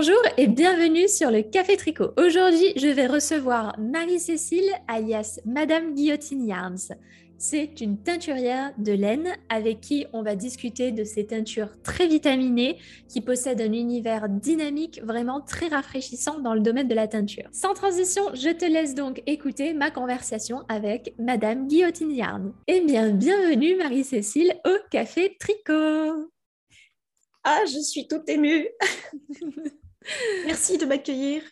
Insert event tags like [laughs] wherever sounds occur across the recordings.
Bonjour et bienvenue sur le Café Tricot. Aujourd'hui, je vais recevoir Marie-Cécile, alias Madame Guillotine Yarns. C'est une teinturière de laine avec qui on va discuter de ces teintures très vitaminées qui possèdent un univers dynamique vraiment très rafraîchissant dans le domaine de la teinture. Sans transition, je te laisse donc écouter ma conversation avec Madame Guillotine Yarn. Eh bien, bienvenue Marie-Cécile au Café Tricot. Ah, je suis toute émue. [laughs] Merci de m'accueillir.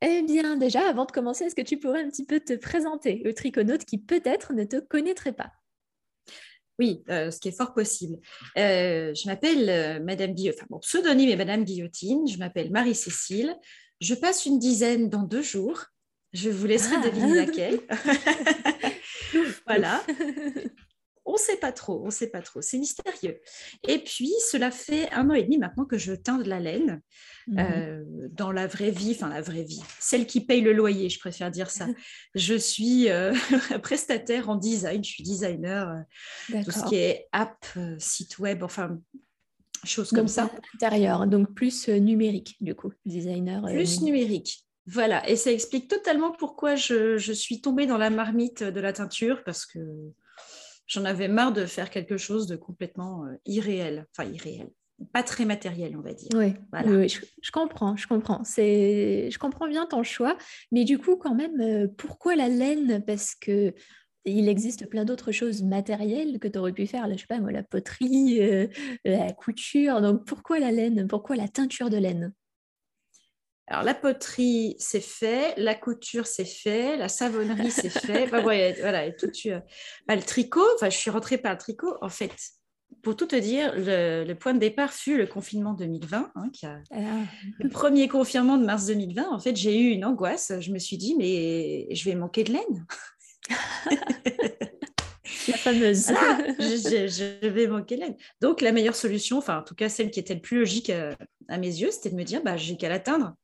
Eh bien, déjà, avant de commencer, est-ce que tu pourrais un petit peu te présenter le triconaute qui peut-être ne te connaîtrait pas? Oui, euh, ce qui est fort possible. Euh, je m'appelle euh, Madame Guillotine, enfin mon pseudonyme est Madame Guillotine, je m'appelle Marie-Cécile. Je passe une dizaine dans deux jours. Je vous laisserai ah. deviner laquelle. [laughs] [laughs] voilà. On ne sait pas trop, on ne sait pas trop, c'est mystérieux. Et puis, cela fait un an et demi maintenant que je teins de la laine mhm. euh, dans la vraie vie, enfin la vraie vie, celle qui paye le loyer, je préfère dire ça. [laughs] je suis euh, [laughs] prestataire en design, je suis designer, euh, tout ce qui est app, site web, enfin choses comme ça. Intérieur, donc plus numérique du coup, designer. Plus numérique. Voilà, et ça explique totalement pourquoi je, je suis tombée dans la marmite de la teinture, parce que j'en avais marre de faire quelque chose de complètement euh, irréel, enfin irréel, pas très matériel, on va dire. Oui, oui, je, comprends, je comprends. C'est, je comprends bien ton choix, mais du coup, quand même, euh, pourquoi la laine? Parce que il existe plein d'autres choses matérielles que tu aurais pu faire, là, je sais pas moi, la poterie, euh, la couture. Donc pourquoi la laine? Pourquoi la teinture de laine? Alors, la poterie, c'est fait, la couture, c'est fait, la savonnerie, c'est fait. voilà, et tout, tu, bah, le tricot, enfin, je suis rentrée par le tricot. En fait, pour tout te dire, le, point de départ fut le confinement 2020, hein, qui a, ah. le premier confinement de mars 2020. En fait, j'ai eu une angoisse. Je me suis dit, mais je vais manquer de laine. la fameuse. [laughs] je, vais manquer de laine. Donc, la meilleure solution, enfin, en tout cas, celle qui était le plus logique à, à mes yeux, c'était de me dire, bah, j'ai qu'à l'atteindre.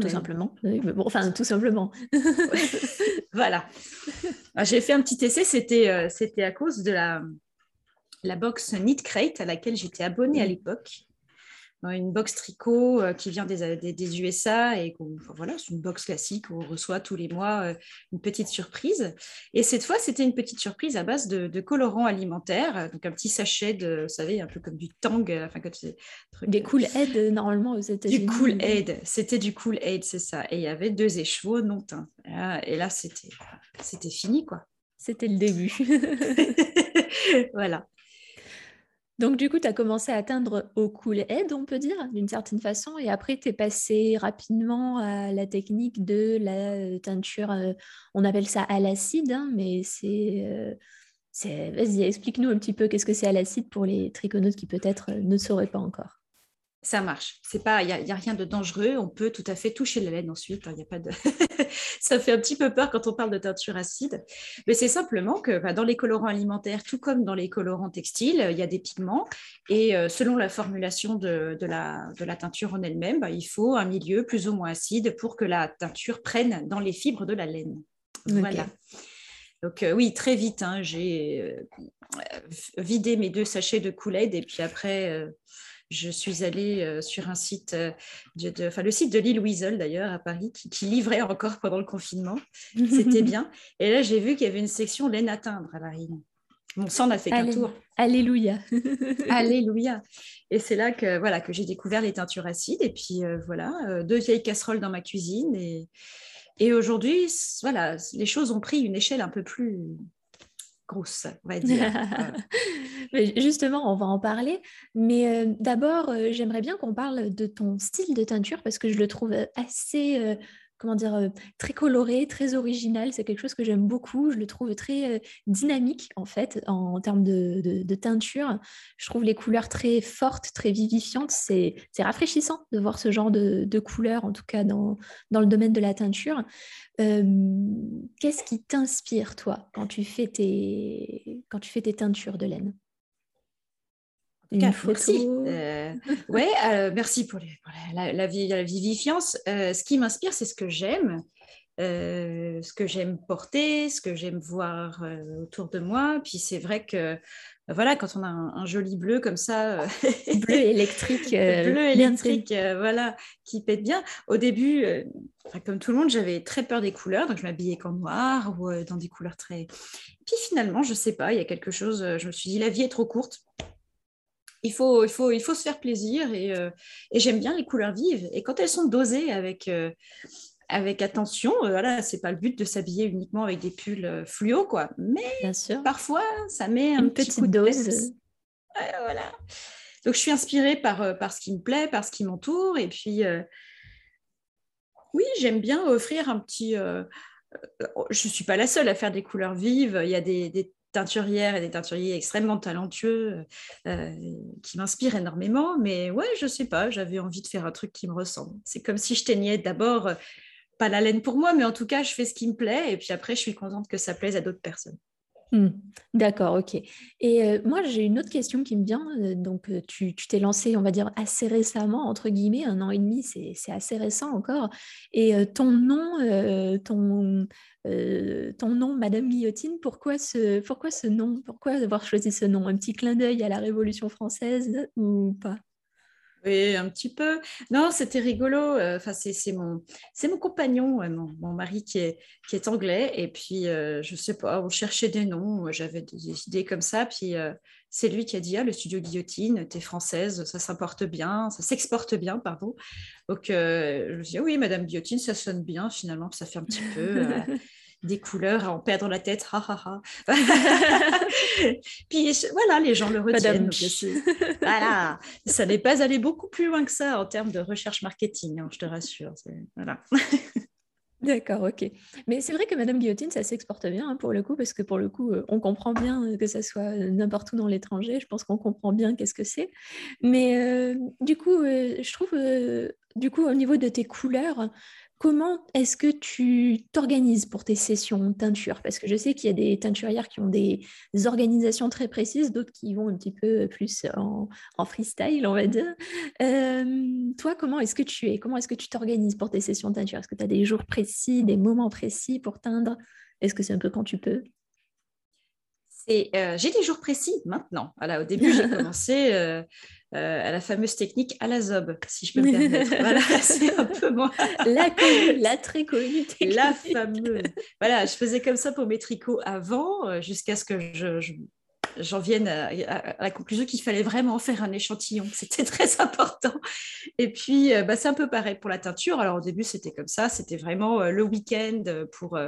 Tout simplement. enfin, tout simplement. [laughs] voilà. Ah, j'ai fait un petit essai, c'était, euh, c'était à cause de la, la box Knit Crate à laquelle j'étais abonnée à l'époque une box tricot euh, qui vient des, des, USA et voilà, c'est une box classique où on reçoit tous les mois euh, une petite surprise. Et cette fois, c'était une petite surprise à base de, de colorants alimentaires, donc un petit sachet de, vous savez, un peu comme du Tang, euh, enfin des Cool Aid normalement aux États-Unis. Du Cool Aid, c'était du Cool Aid, c'est ça. Et il y avait deux échevaux non teints. Et là, c'était, c'était fini quoi. C'était le début. [laughs] [laughs] voilà. Donc, du coup, tu as commencé à atteindre au cool head, on peut dire, d'une certaine façon, et après, tu es passé rapidement à la technique de la euh, teinture, euh, on appelle ça à l'acide, hein, mais euh, c'est. Vas-y, explique-nous un petit peu qu'est-ce que c'est à l'acide pour les triconautes qui peut-être ne sauraient pas encore ça marche. C'est pas, il y, a, rien de dangereux. On peut tout à fait toucher la laine ensuite. Il hein, a pas de, [laughs] ça fait un petit peu peur quand on parle de teinture acide, mais c'est simplement que bah, dans les colorants alimentaires, tout comme dans les colorants textiles, il y a des pigments et euh, selon la formulation de, la, de la teinture en elle-même, bah, il faut un milieu plus ou moins acide pour que la teinture prenne dans les fibres de la laine. Voilà. Donc euh, oui, très vite, hein, j'ai euh, vidé mes deux sachets de Kool-Aid et puis après je suis allée euh, sur un site, euh, de, enfin, le site de l'île Weasel d'ailleurs à Paris, qui, livrait encore pendant le confinement. [laughs] C'était bien. Et là, j'ai vu qu'il y avait une section laine à teindre à la Mon Mon sang n'a fait qu'un tour. Alléluia. [laughs] Alléluia. Et c'est là que, voilà, que j'ai découvert les teintures acides. Et puis euh, voilà, deux vieilles casseroles dans ma cuisine. Et, et aujourd'hui, voilà, les choses ont pris une échelle un peu plus, grosse, on va dire. [laughs] Justement, on va en parler. Mais euh, d'abord, euh, j'aimerais bien qu'on parle de ton style de teinture parce que je le trouve assez euh, comment dire, euh, très coloré, très original. C'est quelque chose que j'aime beaucoup. Je le trouve très euh, dynamique, en fait, en, termes de, teinture. Je trouve les couleurs très fortes, très vivifiantes. C'est rafraîchissant de voir ce genre de, couleurs, en tout cas dans, dans le domaine de la teinture. Qu'est-ce qui t'inspire, toi, quand tu, fais tes, quand tu fais tes teintures de laine une Merci. Euh, ouais, euh, merci pour, la, la, vivifiance. Euh, ce qui m'inspire, c'est ce que j'aime, ce que j'aime porter, ce que j'aime voir autour de moi. Puis c'est vrai que voilà, quand on a un, joli bleu comme ça, [laughs] bleu électrique, [laughs] bleu électrique, voilà, qui pète bien. Au début, comme tout le monde, j'avais très peur des couleurs, donc je m'habillais qu'en noir ou dans des couleurs très. Puis finalement, je sais pas, il y a quelque chose. Je me suis dit, la vie est trop courte il faut, il faut, il faut se faire plaisir euh, et, j'aime bien les couleurs vives. Et quand elles sont dosées avec, euh, avec attention, euh, voilà, c'est pas le but de s'habiller uniquement avec des pulls fluo, quoi. Mais parfois, ça met un Une petite dose. voilà. Donc, je suis inspirée par, par ce qui me plaît, par ce qui m'entoure. Et puis, oui, j'aime bien offrir un petit. je ne suis pas la seule à faire des couleurs vives. Il y a des, des teinturières et des teinturiers extrêmement talentueux euh, qui m'inspirent énormément. Mais ouais, je sais pas, j'avais envie de faire un truc qui me ressemble. C'est comme si je teignais d'abord, euh, pas la laine pour moi, mais en tout cas, je fais ce qui me plaît et puis après, je suis contente que ça plaise à d'autres personnes. Hmm. D'accord, ok. Et euh, moi, j'ai une autre question qui me vient. donc, tu t'es lancé, on va dire, assez récemment, entre guillemets, un an et demi, c'est assez récent encore. Et ton nom, ton, euh, nom, Madame Guillotine, pourquoi ce nom? Pourquoi avoir choisi ce nom? Un petit clin d'œil à la Révolution française ou pas? Un petit peu. Non, c'était rigolo. Euh, enfin, c'est mon, mon compagnon, mon, mari qui est, qui est anglais. Et puis, euh, je sais pas, on cherchait des noms. J'avais des idées comme ça. Puis, c'est lui qui a dit ah, le studio Guillotine, t'es française, ça s'importe bien, ça s'exporte bien, pardon. Donc, je me suis dit oui, Madame Guillotine, ça sonne bien finalement, ça fait un petit peu. [laughs] des couleurs à en perdre la tête. [laughs] Puis voilà, les gens le retiennent. voilà, ça n'est pas allé beaucoup plus loin que ça en termes de recherche marketing, hein, je te rassure. Voilà. [laughs] D'accord, ok. Mais c'est vrai que Madame Guillotine, ça s'exporte bien hein, pour le coup, parce que pour le coup, euh, on comprend bien euh, que ça soit euh, n'importe où dans l'étranger. Je pense qu'on comprend bien qu'est-ce que c'est. Mais du coup, je trouve, du coup, au niveau de tes couleurs, Comment est-ce que tu t'organises pour tes sessions teinture? Parce que je sais qu'il y a des teinturières qui ont des organisations très précises, d'autres qui vont un petit peu plus en, freestyle, on va dire. Euh, toi, comment est-ce que tu es? Comment est-ce que tu t'organises pour tes sessions teinture? Est-ce que tu as des jours précis, des moments précis pour teindre? Est-ce que c'est un peu quand tu peux? Euh, j'ai des jours précis maintenant. Voilà, au début, j'ai [laughs] commencé euh, euh, à la fameuse technique à la zob, si je peux me permettre. [laughs] voilà, [laughs] c'est un peu moi. la, la très connue technique. La fameuse. Voilà, je faisais comme ça pour mes tricots avant, jusqu'à ce que je, j'en vienne à, la conclusion qu'il fallait vraiment faire un échantillon. C'était très important. Et puis, bah, c'est un peu pareil pour la teinture. Alors, au début, c'était comme ça. C'était vraiment le week-end pour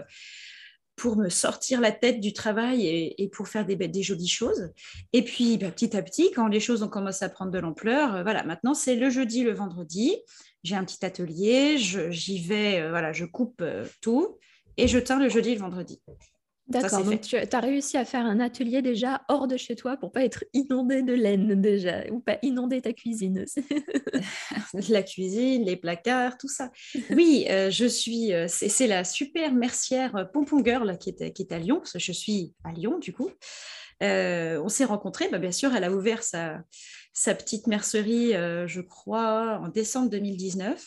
pour me sortir la tête du travail et, pour faire des, des, jolies choses. Et puis, bah, petit à petit, quand les choses ont commencé à prendre de l'ampleur, euh, voilà, maintenant c'est le jeudi, le vendredi. J'ai un petit atelier, j'y vais, euh, voilà, je coupe euh, tout et je teins le jeudi le vendredi. D'accord, donc tu as réussi à faire un atelier déjà hors de chez toi pour pas être inondé de laine déjà, ou pas inonder ta cuisine aussi. [laughs] la cuisine, les placards, tout ça. [laughs] Oui, euh, je suis, euh, c'est la super mercière euh, Pompon Girl qui est, qui est à Lyon, parce que je suis à Lyon du coup. on s'est rencontrés, bah, bien sûr, elle a ouvert sa, sa petite mercerie, je crois, en décembre 2019.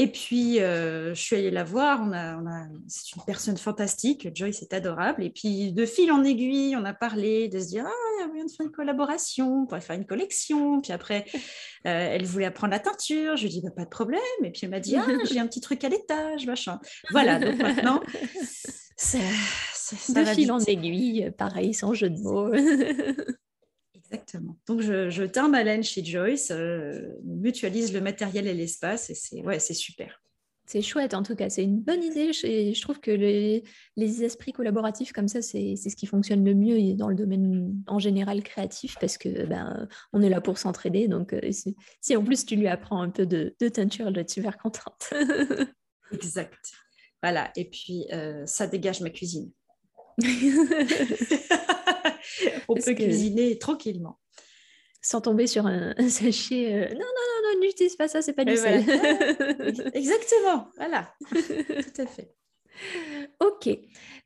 Et puis, euh, je suis allée la voir. On a, c'est une personne fantastique. Joyce est adorable. Et puis, de fil en aiguille, on a parlé de se dire Ah, il y a moyen de faire une collaboration, on pourrait faire une collection. Puis après, [laughs] euh, elle voulait apprendre la teinture. Je lui ai dit bah, Pas de problème. Et puis, elle m'a dit Ah, j'ai un petit truc à l'étage, machin. Voilà. Donc maintenant, [laughs] ça, de fil en aiguille, pareil, sans jeu de mots. [laughs] Exactement. Donc, je, je teins ma laine chez Joyce, euh, mutualise le matériel et l'espace, et c'est ouais, super. C'est chouette, en tout cas, c'est une bonne idée. Je trouve que les, les esprits collaboratifs comme ça, c'est ce qui fonctionne le mieux dans le domaine en général créatif, parce que ben, on est là pour s'entraider. Donc, euh, si, en plus tu lui apprends un peu de, de teinture, elle doit être super contente. [laughs] exact. Voilà, et puis euh, ça dégage ma cuisine. [laughs] on peut cuisiner tranquillement. Sans tomber sur [laughs] un, sachet. Euh, non, non, non, non, n'utilise pas ça, c'est pas du sel. [laughs] Exactement, voilà. [laughs] Tout à fait. Ok.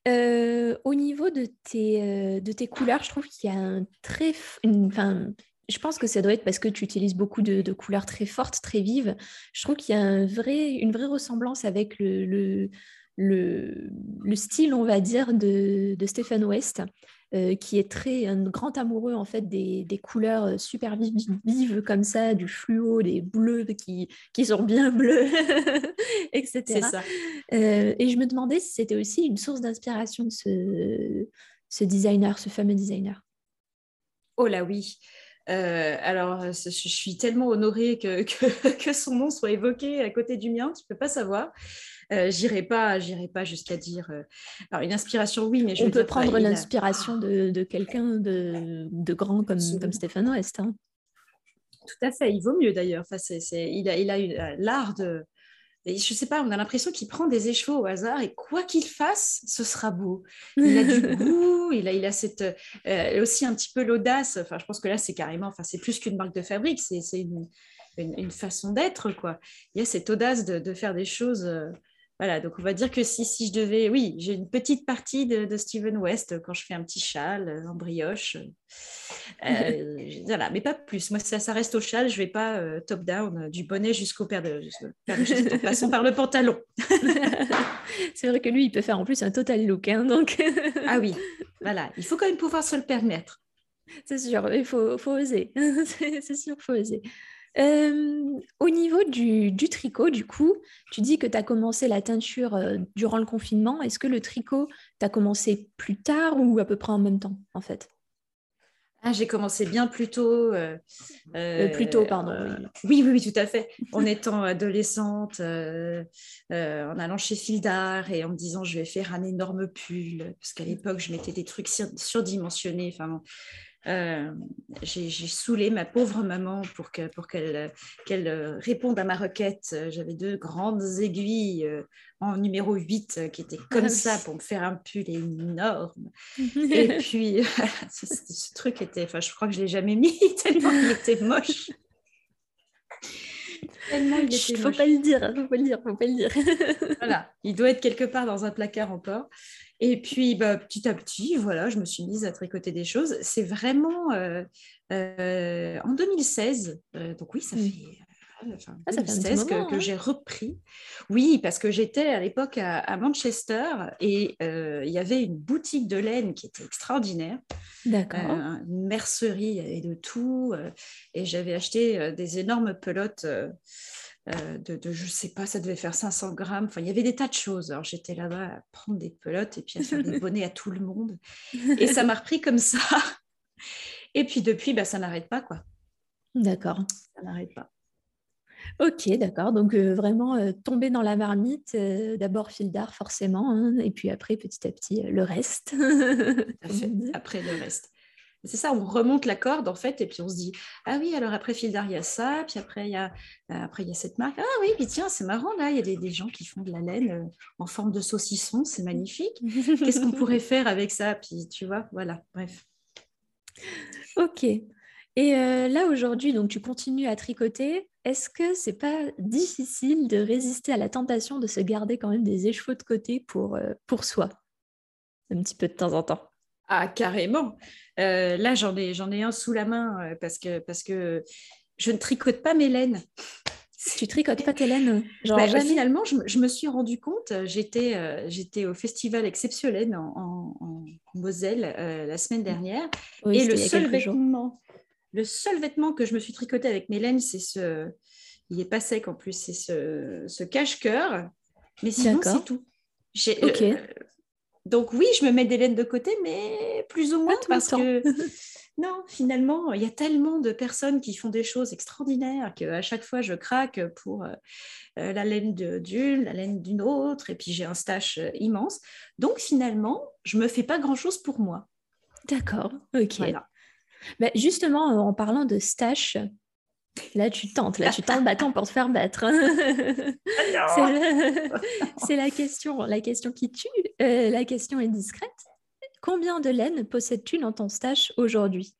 Euh, au niveau de tes, euh, de tes couleurs, je trouve qu'il y a un très. Enfin, je pense que ça doit être parce que tu utilises beaucoup de, couleurs très fortes, très vives. Je trouve qu'il y a un vrai, une vraie ressemblance avec le, le, le, style, on va dire, de, de Stephen West. Qui est très un grand amoureux en fait des, des couleurs super vives, comme ça, du fluo, des bleus qui, qui sont bien [laughs] bleus, etc. Ça. et je me demandais si c'était aussi une source d'inspiration de ce, ce designer, ce fameux designer. Oh là oui. Euh, alors, je suis tellement honorée [laughs] que, que, son nom soit évoqué à côté du mien, tu peux pas savoir. Euh, j'irai pas, j'irai pas jusqu'à dire. Euh, alors, une inspiration, oui, mais je on peut prendre l'inspiration de, de quelqu'un de, de, grand comme, comme Stéphane West. Hein. Tout à fait, il vaut mieux d'ailleurs. Enfin, il a, il a l'art de, je je sais pas, on a l'impression qu'il prend des échevaux au hasard et quoi qu'il fasse, ce sera beau. Il a du [laughs] goût, il a, il a cette, euh, aussi un petit peu l'audace. Enfin, je pense que là, c'est carrément, enfin, c'est plus qu'une marque de fabrique, c'est une, une, façon d'être, quoi. Il y a cette audace de, de faire des choses. Euh, voilà, donc on va dire que si, si je devais, oui, j'ai une petite partie de, de Steven West quand je fais un petit châle euh, en brioche. Euh, [laughs] voilà, mais pas plus. Moi, ça, ça reste au châle, je ne vais pas euh, top-down du bonnet jusqu'au père de, de [laughs] passons par le pantalon. [laughs] C'est vrai que lui, il peut faire en plus un total look. Hein, donc... ah oui, voilà, il faut quand même pouvoir se le permettre. C'est sûr, il faut, faut oser. C'est sûr, il faut oser. Euh, au niveau du, tricot, du coup, tu dis que tu as commencé la teinture euh, durant le confinement. Est-ce que le tricot, tu as commencé plus tard ou à peu près en même temps, en fait? Ah, j'ai commencé bien plus tôt. Euh, plus tôt, pardon. Oui. oui. oui, tout à fait. En étant adolescente, en allant chez Fildar et en me disant je vais faire un énorme pull, parce qu'à l'époque, je mettais des trucs surdimensionnés. Enfin, euh, j'ai saoulé ma pauvre maman pour qu'elle pour qu'elle qu'elle réponde à ma requête. J'avais deux grandes aiguilles euh, en numéro 8 qui étaient comme ah ça pour me faire un pull énorme. [laughs] Et puis, [laughs] ce, truc était, enfin, je crois que je ne l'ai jamais mis [laughs] tellement il était moche. Il était faut pas le dire, faut pas le dire, faut pas le dire. voilà, il doit être quelque part dans un placard encore. Et puis, bah, petit à petit, voilà, je me suis mise à tricoter des choses. C'est vraiment euh, euh, en 2016, euh, donc oui, ça mmh. fait enfin, ah, 2016 que, hein. j'ai repris. Oui, parce que j'étais à l'époque à, Manchester et il y avait une boutique de laine qui était extraordinaire. D'accord. une mercerie et de tout. et j'avais acheté des énormes pelotes euh, de, de, je sais pas, ça devait faire 500 grammes. Enfin, il y avait des tas de choses. Alors j'étais là-bas à prendre des pelotes et puis à faire des [laughs] bonnets à tout le monde. Et ça m'a [laughs] repris comme ça. Et puis depuis, bah, ça n'arrête pas, quoi. D'accord. Ça n'arrête pas. Ok, d'accord. Donc euh, vraiment euh, tomber dans la marmite, d'abord fil d'art forcément, hein, et puis après petit à petit le reste. [laughs] Après le reste. C'est ça, on remonte la corde en fait, et puis on se dit ah oui, alors après Fildar il y a ça, puis après il y a euh, après il y a cette marque. Ah oui, puis tiens, c'est marrant là, il y a des, gens qui font de la laine euh, en forme de saucisson, c'est magnifique. Qu'est-ce qu'on [laughs] pourrait faire avec ça? Puis tu vois, voilà, bref. Ok. Et euh, là aujourd'hui, donc tu continues à tricoter. Est-ce que c'est pas difficile de résister à la tentation de se garder quand même des écheveaux de côté pour, pour soi, un petit peu de temps en temps ah, carrément. Euh, là, j'en ai, j'en ai un sous la main euh, parce, que, parce que je ne tricote pas mes laines. [laughs] Tu tricotes pas tes laines genre bah, Finalement, je, me suis rendu compte, euh, j'étais, j'étais au festival Exceptionnel en, en, Moselle la semaine dernière. et le seul, vêtement, le seul vêtement que je me suis tricoté avec mes laines, c'est ce. Il n'est pas sec en plus, c'est ce, ce cache-cœur. Mais sinon, c'est tout. J'ai, donc oui, je me mets des laines de côté, mais plus ou moins parce que [laughs] non, finalement, il y a tellement de personnes qui font des choses extraordinaires qu'à chaque fois je craque pour euh, euh, la laine d'une, la laine d'une autre, et puis j'ai un stash euh, immense. Donc finalement, je me fais pas grand chose pour moi. D'accord, ok. Bah, justement, en parlant de stash, Là, tu tentes, là, tu tentes le bâton pour te faire battre. [laughs] c'est la question, la question qui tue. Euh, la question est discrète. Combien de laine possèdes-tu dans ton stash aujourd'hui?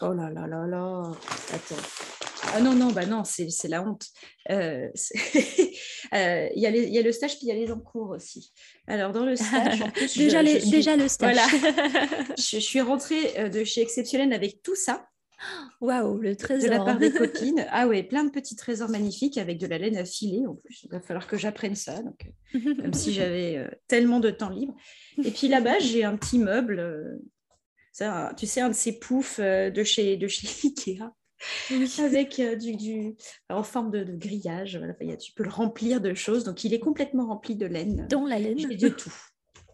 Oh là là là là Attends. Ah non, non, bah non, c'est la honte. Euh, [laughs] euh, il y, y, a le stage, puis il y a les encours aussi. Alors, dans le stage, [laughs] déjà, déjà le stage. Voilà. je, je, suis rentrée de chez Exceptionnel avec tout ça. Waouh, le trésor. De la part des [laughs] copines. Ah ouais, plein de petits trésors magnifiques avec de la laine à filer en plus. Il va falloir que j'apprenne ça. Donc, euh, comme si [laughs] j'avais euh, tellement de temps libre. Et puis là-bas, j'ai un petit meuble. Euh, ça, tu sais, un de ces poufs de chez, de chez [laughs] Ikea. avec du, du, en forme de, grillage. Voilà. Tu peux le remplir de choses. Donc, il est complètement rempli de laine. Dans la laine J'ai de tout.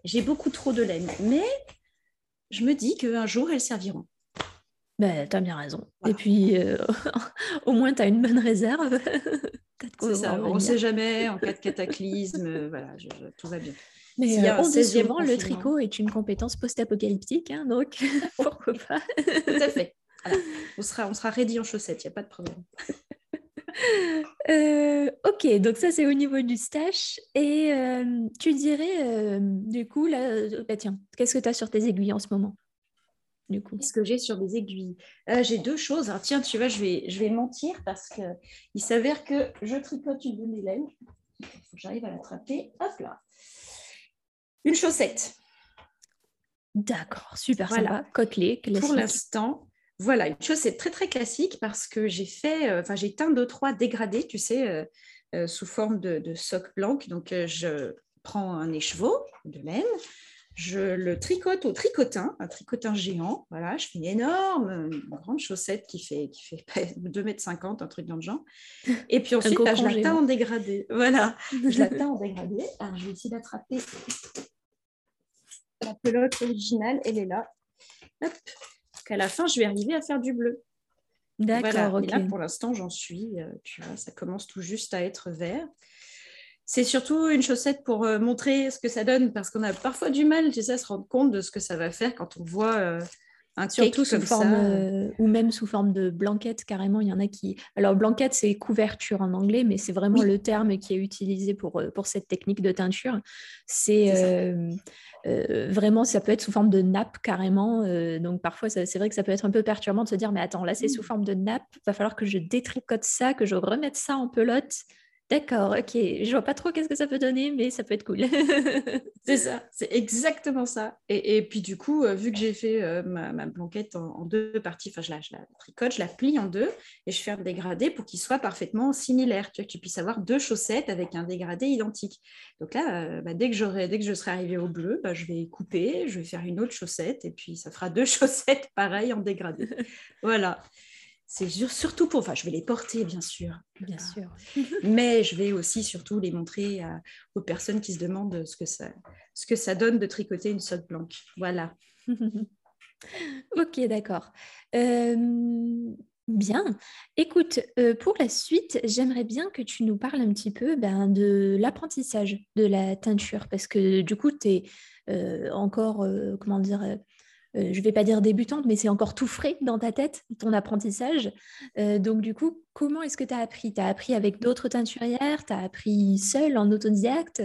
J'ai beaucoup trop de laine. Mais je me dis qu'un jour, elles serviront. Ben, tu as bien raison. Et puis, euh, [laughs] au moins, tu as une bonne réserve. [laughs] C'est ça, on ne sait jamais, [laughs] en cas de cataclysme, euh, voilà, tout va bien. Mais euh, le tricot est une compétence post-apocalyptique, hein, donc pourquoi pas? Tout à fait. On, sera, on sera ready en chaussettes, il n'y a pas de problème. ok, donc ça c'est au niveau du stash. Et tu dirais, du coup, là, bah, tiens, qu'est-ce que tu as sur tes aiguilles en ce moment? Du coup Qu'est-ce que j'ai sur des aiguilles? Euh, J'ai deux choses. tiens, tu vois, je vais, je vais mentir parce qu'il s'avère que je tricote une de mes laines. Il faut que j'arrive à l'attraper. Hop là. Une chaussette. D'accord, super voilà. Côtelée, Pour l'instant, voilà, une chaussette très très classique parce que j'ai fait, euh, enfin j'ai teint deux trois dégradés, tu sais, euh, sous forme de, de socle blanc. Donc je prends un écheveau de laine, je le tricote au tricotin, un tricotin géant. Voilà, je fais une énorme, grande chaussette qui fait, qui fait 2,50 [laughs] m, un truc dans le genre. Et puis ensuite, bah, je la teins en dégradé. Voilà, je la teins en dégradé. [laughs] Alors, je vais essayer d'attraper la pelote originale. Elle est là. Hop. Qu'à la fin, je vais arriver à faire du bleu. D'accord, Et là, pour l'instant, j'en suis. Euh, tu vois, ça commence tout juste à être vert. C'est surtout une chaussette pour euh, montrer ce que ça donne, parce qu'on a parfois du mal, tu sais, à se rendre compte de ce que ça va faire quand on voit euh, un Surtout sous forme, euh, ou même sous forme de blanquette, carrément, il y en a qui... Alors, blanquette, c'est couverture en anglais, mais c'est vraiment le terme qui est utilisé pour, pour cette technique de teinture. C'est... vraiment, ça peut être sous forme de nappe carrément. donc parfois, c'est vrai que ça peut être un peu perturbant de se dire, mais attends, là c'est sous mmh. forme de nappe, il va falloir que je détricote ça, que je remette ça en pelote. D'accord, ok. Je vois pas trop qu'est-ce que ça peut donner, mais ça peut être cool. [laughs] c'est ça, c'est exactement ça. Et, puis du coup, euh, vu que j'ai fait euh, ma, blanquette en, deux parties, enfin je la, je la, tricote, je la plie en deux et je fais un dégradé pour qu'il soit parfaitement similaire, tu vois, que tu puisses avoir deux chaussettes avec un dégradé identique. Donc là, euh, bah, dès, que dès que je serai arrivée au bleu, bah, je vais couper, je vais faire une autre chaussette et puis ça fera deux [laughs] chaussettes pareilles en dégradé. voilà. C'est surtout pour, enfin, je vais les porter, bien sûr. Bien sûr. Mais je vais aussi surtout les montrer aux personnes qui se demandent ce que ça, ce que ça donne de tricoter une sotte blanche. Voilà. [laughs] ok, d'accord. Euh, bien. Écoute, euh, pour la suite, j'aimerais bien que tu nous parles un petit peu ben, de l'apprentissage de la teinture, parce que du coup, tu es euh, encore, comment dire, euh, je ne vais pas dire débutante, mais c'est encore tout frais dans ta tête, ton apprentissage. Euh, donc, du coup, comment est-ce que tu as appris? Tu as appris avec d'autres teinturières? Tu as appris seule, en autodidacte?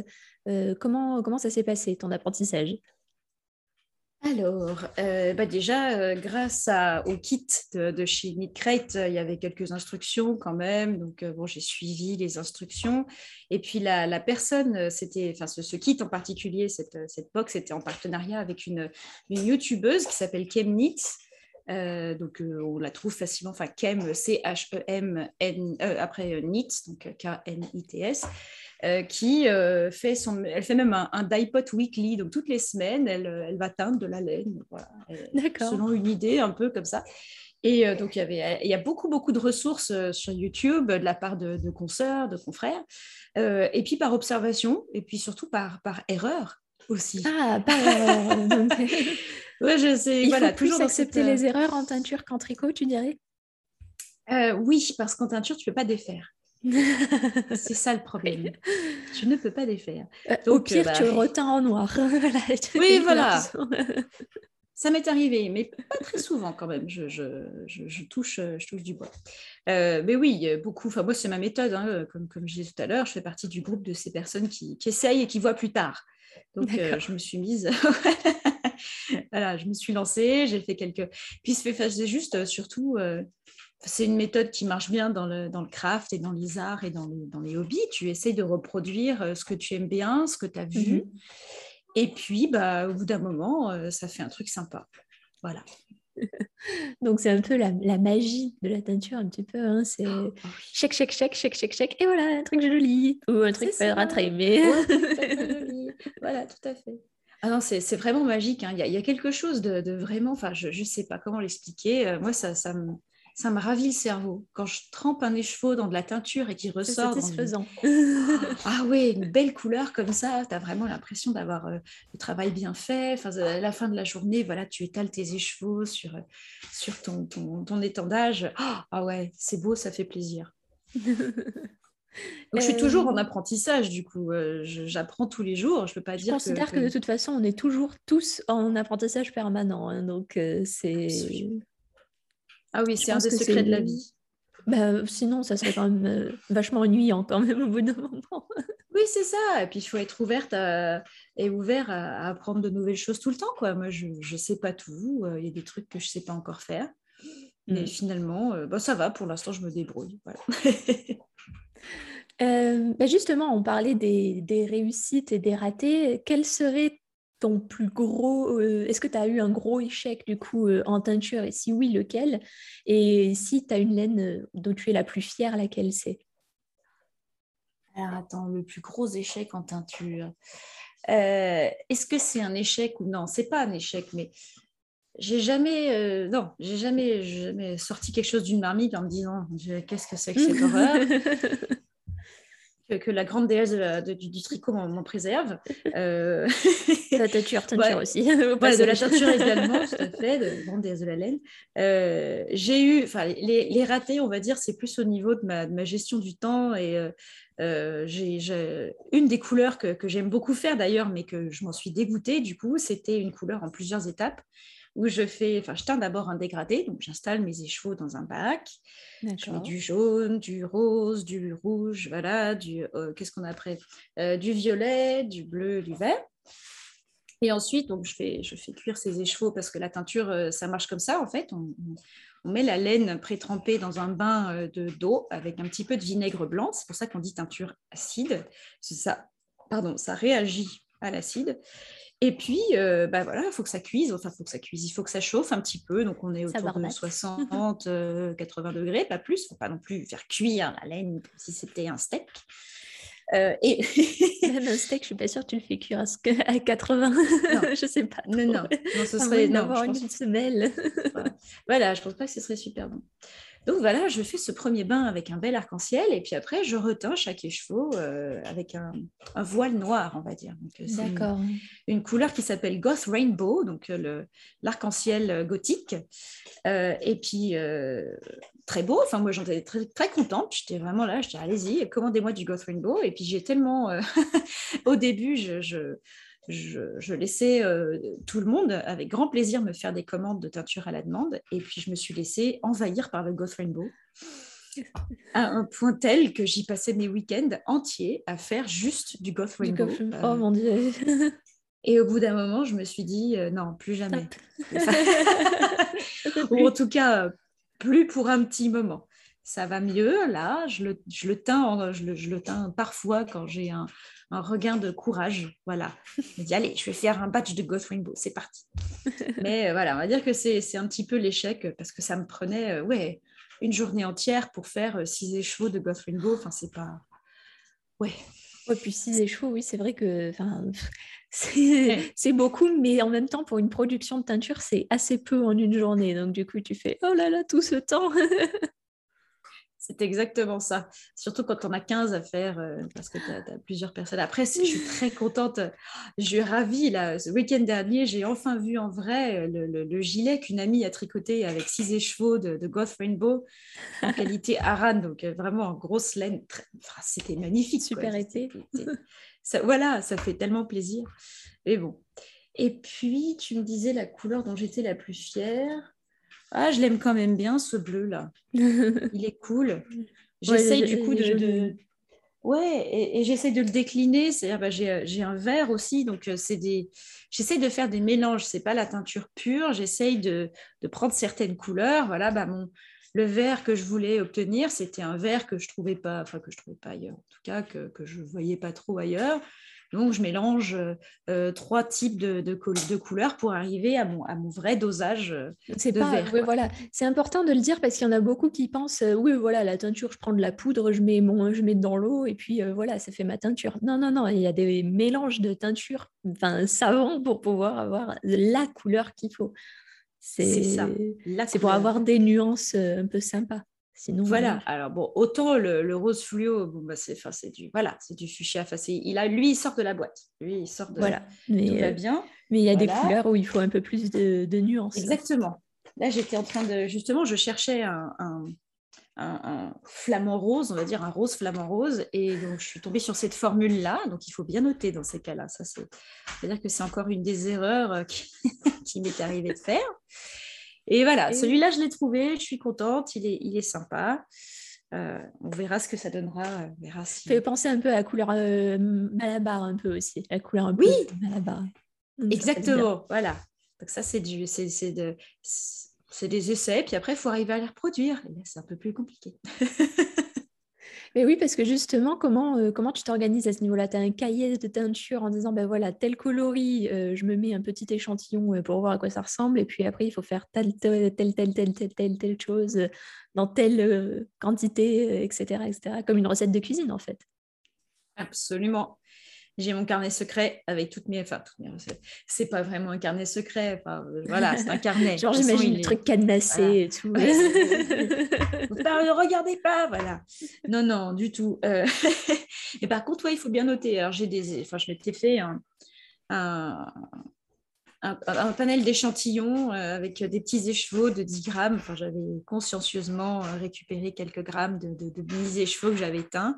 Euh, comment, comment ça s'est passé, ton apprentissage? Alors, euh, bah déjà, euh, grâce au kit de, chez Knitcrate, il y avait quelques instructions quand même. Donc, euh, bon, j'ai suivi les instructions. Et puis, la, personne, c'était, enfin, ce, kit en particulier, cette, cette box était en partenariat avec une, une youtubeuse qui s'appelle Kemnit. donc, on la trouve facilement, enfin, Kem, C-H-E-M, après NIT, donc K-N-I-T-S. Euh, qui euh, fait son, elle fait même un, un dye-pot weekly, donc toutes les semaines, elle, elle va teindre de la laine, voilà, selon une idée un peu comme ça. Et euh, donc, il y, avait, il y a beaucoup, beaucoup de ressources sur YouTube de la part de, de consoeurs, de confrères, et puis par observation, et puis surtout par, par erreur aussi. Ah, par erreur. donc... ouais, je sais. Il voilà, faut toujours accepter les erreurs en teinture qu'en tricot, tu dirais? Oui, parce qu'en teinture, tu ne peux pas défaire. C'est ça le problème. [laughs] Tu ne peux pas les faire. Euh, au pire, bah, tu reteins en noir. [laughs] oui, voilà. ça m'est arrivé, mais pas très souvent quand même. Je, je, touche, je touche du bois. Euh, mais oui, beaucoup. Enfin, moi, c'est ma méthode. Hein, comme, comme je disais tout à l'heure, je fais partie du groupe de ces personnes qui, qui essayent et qui voient plus tard. Donc, euh, je me suis mise. [laughs] voilà, je me suis lancée, j'ai fait quelques. Puis, c'est juste, surtout, c'est une méthode qui marche bien dans le, dans le craft et dans les arts et dans les, dans les hobbies. Tu essayes de reproduire euh, ce que tu aimes bien, ce que tu as vu. Mhm. Et puis, bah, au bout d'un moment, euh, ça fait un truc sympa. Voilà. [laughs] Donc c'est un peu la, magie de la teinture, un petit peu. Hein. C'est oh, chèque, chèque, chèque, chèque, chèque, chèque, et voilà, un truc joli. Ou un truc pas mais... [laughs] voilà, tout à fait. Ah non, c'est vraiment magique. Hein. Il, y a, quelque chose de, vraiment, enfin, je ne sais pas comment l'expliquer. Euh, moi, ça, ça, me, ça me ravit le cerveau. Quand je trempe un écheveau dans de la teinture et qu'il ressort. C'est satisfaisant. ah oui, une [laughs] belle couleur comme ça, tu as vraiment l'impression d'avoir euh, le travail bien fait. Enfin, à la fin de la journée, voilà, tu étales tes écheveaux sur, euh, sur ton, ton, étendage. Ah ouais, c'est beau, ça fait plaisir. [laughs] Donc, je suis toujours en apprentissage, du coup. J'apprends tous les jours. Je peux pas je dire considère que, de toute façon, on est toujours tous en apprentissage permanent. Hein, donc, c'est. Ah oui, c'est un des secrets de la vie. Bah, sinon, ça serait quand même euh, vachement ennuyant quand même [laughs] au bout d'un moment. oui, c'est ça. Et puis, il faut être ouverte et ouvert à... apprendre de nouvelles choses tout le temps. Quoi. Moi, je ne sais pas tout. Euh, il y a des trucs que je ne sais pas encore faire. Mais mm. finalement, euh, bah, ça va. Pour l'instant, je me débrouille. [laughs] bah justement, on parlait des, des, réussites et des ratés. Quels seraient ton plus gros euh, Est-ce que tu as eu un gros échec du coup euh, en teinture? Et si oui, lequel? Et si tu as une laine euh, dont tu es la plus fière, laquelle c'est? Alors attends, le plus gros échec en teinture. Est-ce que c'est un échec ou non? C'est pas un échec, mais j'ai jamais, non, j'ai jamais, jamais sorti quelque chose d'une marmite en me disant qu'est-ce que c'est que cette [laughs] horreur? Que, la grande déesse du, tricot m'en préserve. Euh... La teinture, teinture aussi. de la teinture [laughs] [laughs] également, [laughs] tout à fait, de la grande déesse de la laine. Euh, j'ai eu, enfin, les, les, ratés, on va dire, c'est plus au niveau de ma, de ma, gestion du temps et euh, euh j'ai une des couleurs que, que j'aime beaucoup faire d'ailleurs, mais que je m'en suis dégoûtée du coup, c'était une couleur en plusieurs étapes où je fais, enfin, je teins d'abord un dégradé, donc j'installe mes écheveaux dans un bac. Je mets du jaune, du rose, du rouge, voilà, du, euh, qu'est-ce qu'on a après? Euh, Du violet, du bleu, du vert. Et ensuite, donc, je, fais, je fais cuire ces écheveaux parce que la teinture, euh, ça marche comme ça, en fait. On, on met la laine pré-trempée dans un bain de, d'eau avec un petit peu de vinaigre blanc. C'est pour ça qu'on dit teinture acide. Ça, pardon, ça réagit à l'acide. Et puis, euh, bah voilà, il faut que ça cuise. Enfin, il faut que ça cuise. Il faut que ça chauffe un petit peu. Donc, on est autour de 60, 80 euh, degrés, pas plus. Il ne faut pas non plus faire cuire la laine comme si c'était un steak. Euh, et [laughs] Même un steak, je suis pas sûre que tu le fais cuire à 80. [laughs] je sais pas. Non, non, non, ce serait d'avoir une semelle. voilà, je pense pas que ce serait super bon. Donc voilà, je fais ce premier bain avec un bel arc-en-ciel et puis après, je reteins chaque écheveau euh, avec un, voile noir, on va dire. Euh, D'accord. Une, couleur qui s'appelle Goth Rainbow, donc euh, l'arc-en-ciel gothique. et puis, très beau. Enfin, moi, j'en étais très, très contente. J'étais vraiment là, je dis, allez-y, commandez-moi du Goth Rainbow. Et puis, j'ai tellement, [laughs] au début, je je, laissais euh, tout le monde avec grand plaisir me faire des commandes de teinture à la demande. Et puis, je me suis laissée envahir par le Goth Rainbow [laughs] à un point tel que j'y passais mes week-ends entiers à faire juste du Goth Rainbow. Euh, oh mon Dieu [laughs] Et au bout d'un moment, je me suis dit, euh, non, plus jamais. [laughs] Ou en tout cas, plus pour un petit moment ça va mieux. Là, je le, je le teins, je le, je le teins parfois quand j'ai un, un, regain de courage. Voilà. Je me dis, allez, je vais faire un batch de Ghost Rainbow, c'est parti. [laughs] Mais euh, voilà, on va dire que c'est un petit peu l'échec parce que ça me prenait euh, ouais, une journée entière pour faire euh, six écheveaux de Ghost Rainbow. Enfin, c'est pas. Ouais. Ouais, puis six écheveaux, oui, c'est vrai que [laughs] c'est beaucoup, mais en même temps, pour une production de teinture, c'est assez peu en une journée. Donc, du coup, tu fais oh là là, tout ce temps. [laughs] C'est exactement ça. Surtout quand on a 15 à faire, euh, parce que tu as, plusieurs personnes. Après, je suis très contente. Je suis ravie. Là. Ce week-end dernier, j'ai enfin vu en vrai euh, le, gilet qu'une amie a tricoté avec six écheveaux de, de Goth Rainbow en qualité [laughs] Aran. Donc, euh, vraiment en grosse laine. C'était magnifique. Super été. Ça, voilà, ça fait tellement plaisir. Mais bon. Et puis, tu me disais la couleur dont j'étais la plus fière. Ah, je l'aime quand même bien, ce bleu-là. [laughs] Il est cool. J'essaye du coup de, Ouais, et, j'essaye de le décliner. C'est-à-dire, bah, j'ai un vert aussi, donc euh, c'est des. J'essaye de faire des mélanges. C'est pas la teinture pure. J'essaye de, prendre certaines couleurs. Voilà, bah mon le vert que je voulais obtenir, c'était un vert que je trouvais pas, enfin que je trouvais pas ailleurs, en tout cas que, que je voyais pas trop ailleurs. Donc, je mélange trois types de, de, couleurs pour arriver à mon, à mon vrai dosage c'est de pas, vert. voilà. C'est important de le dire parce qu'il y en a beaucoup qui pensent oui, voilà, la teinture, je prends de la poudre, je mets, mon, je mets dans l'eau et puis voilà, ça fait ma teinture. Non, non, non, il y a des mélanges de teinture enfin, savants pour pouvoir avoir la couleur qu'il faut. C'est ça. C'est pour avoir des nuances un peu sympas. Sinon, voilà. Alors bon, autant le, rose fluo, bon bah c'est, enfin c'est du, voilà, c'est du fuchsia. Enfin il a, lui il sort de la boîte. Lui il sort de. Voilà. Mais, tout va euh, bien. Mais il y a des couleurs où il faut un peu plus de, nuances. Exactement. Là j'étais en train de, justement, je cherchais un, un, flamant rose, on va dire un rose flamant rose, et donc je suis tombée sur cette formule là. Donc il faut bien noter dans ces cas-là. Ça c'est, c'est-à-dire que c'est encore une des erreurs euh, qui, [laughs] qui m'est arrivé de faire. Et voilà, celui-là, je l'ai trouvé, je suis contente, il est, il est sympa. Euh, on verra ce que ça donnera. On verra si... fait penser un peu à la couleur euh, Malabar, un peu aussi. La couleur un oui, Malabar. exactement, voilà. Donc ça, c'est du, c'est, de, c'est des essais, puis après, il faut arriver à les reproduire. Et là, c'est un peu plus compliqué. [laughs] Mais oui, parce que justement, comment, euh, comment tu t'organises à ce niveau-là? Tu as un cahier de teinture en disant, ben voilà, tel coloris, euh, je me mets un petit échantillon euh, pour voir à quoi ça ressemble, et puis après, il faut faire telle, telle, telle, telle, telle, telle, telle, chose dans telle quantité, etc., etc., comme une recette de cuisine, en fait. Absolument j'ai mon carnet secret avec toutes mes, enfin, toutes mes recettes. C'est pas vraiment un carnet secret, enfin, voilà, c'est un [laughs] carnet. Genre, j'imagine le truc cadenassé et tout. [laughs] [laughs] ne regardez pas, voilà. Non, non, du tout. Euh, et par contre, ouais, il faut bien noter. Alors, j'ai des, enfin, je m'étais fait un, un, panel d'échantillons euh, avec des petits écheveaux de 10 grammes. Enfin, j'avais consciencieusement euh, récupéré quelques grammes de, de, de écheveaux que j'avais teints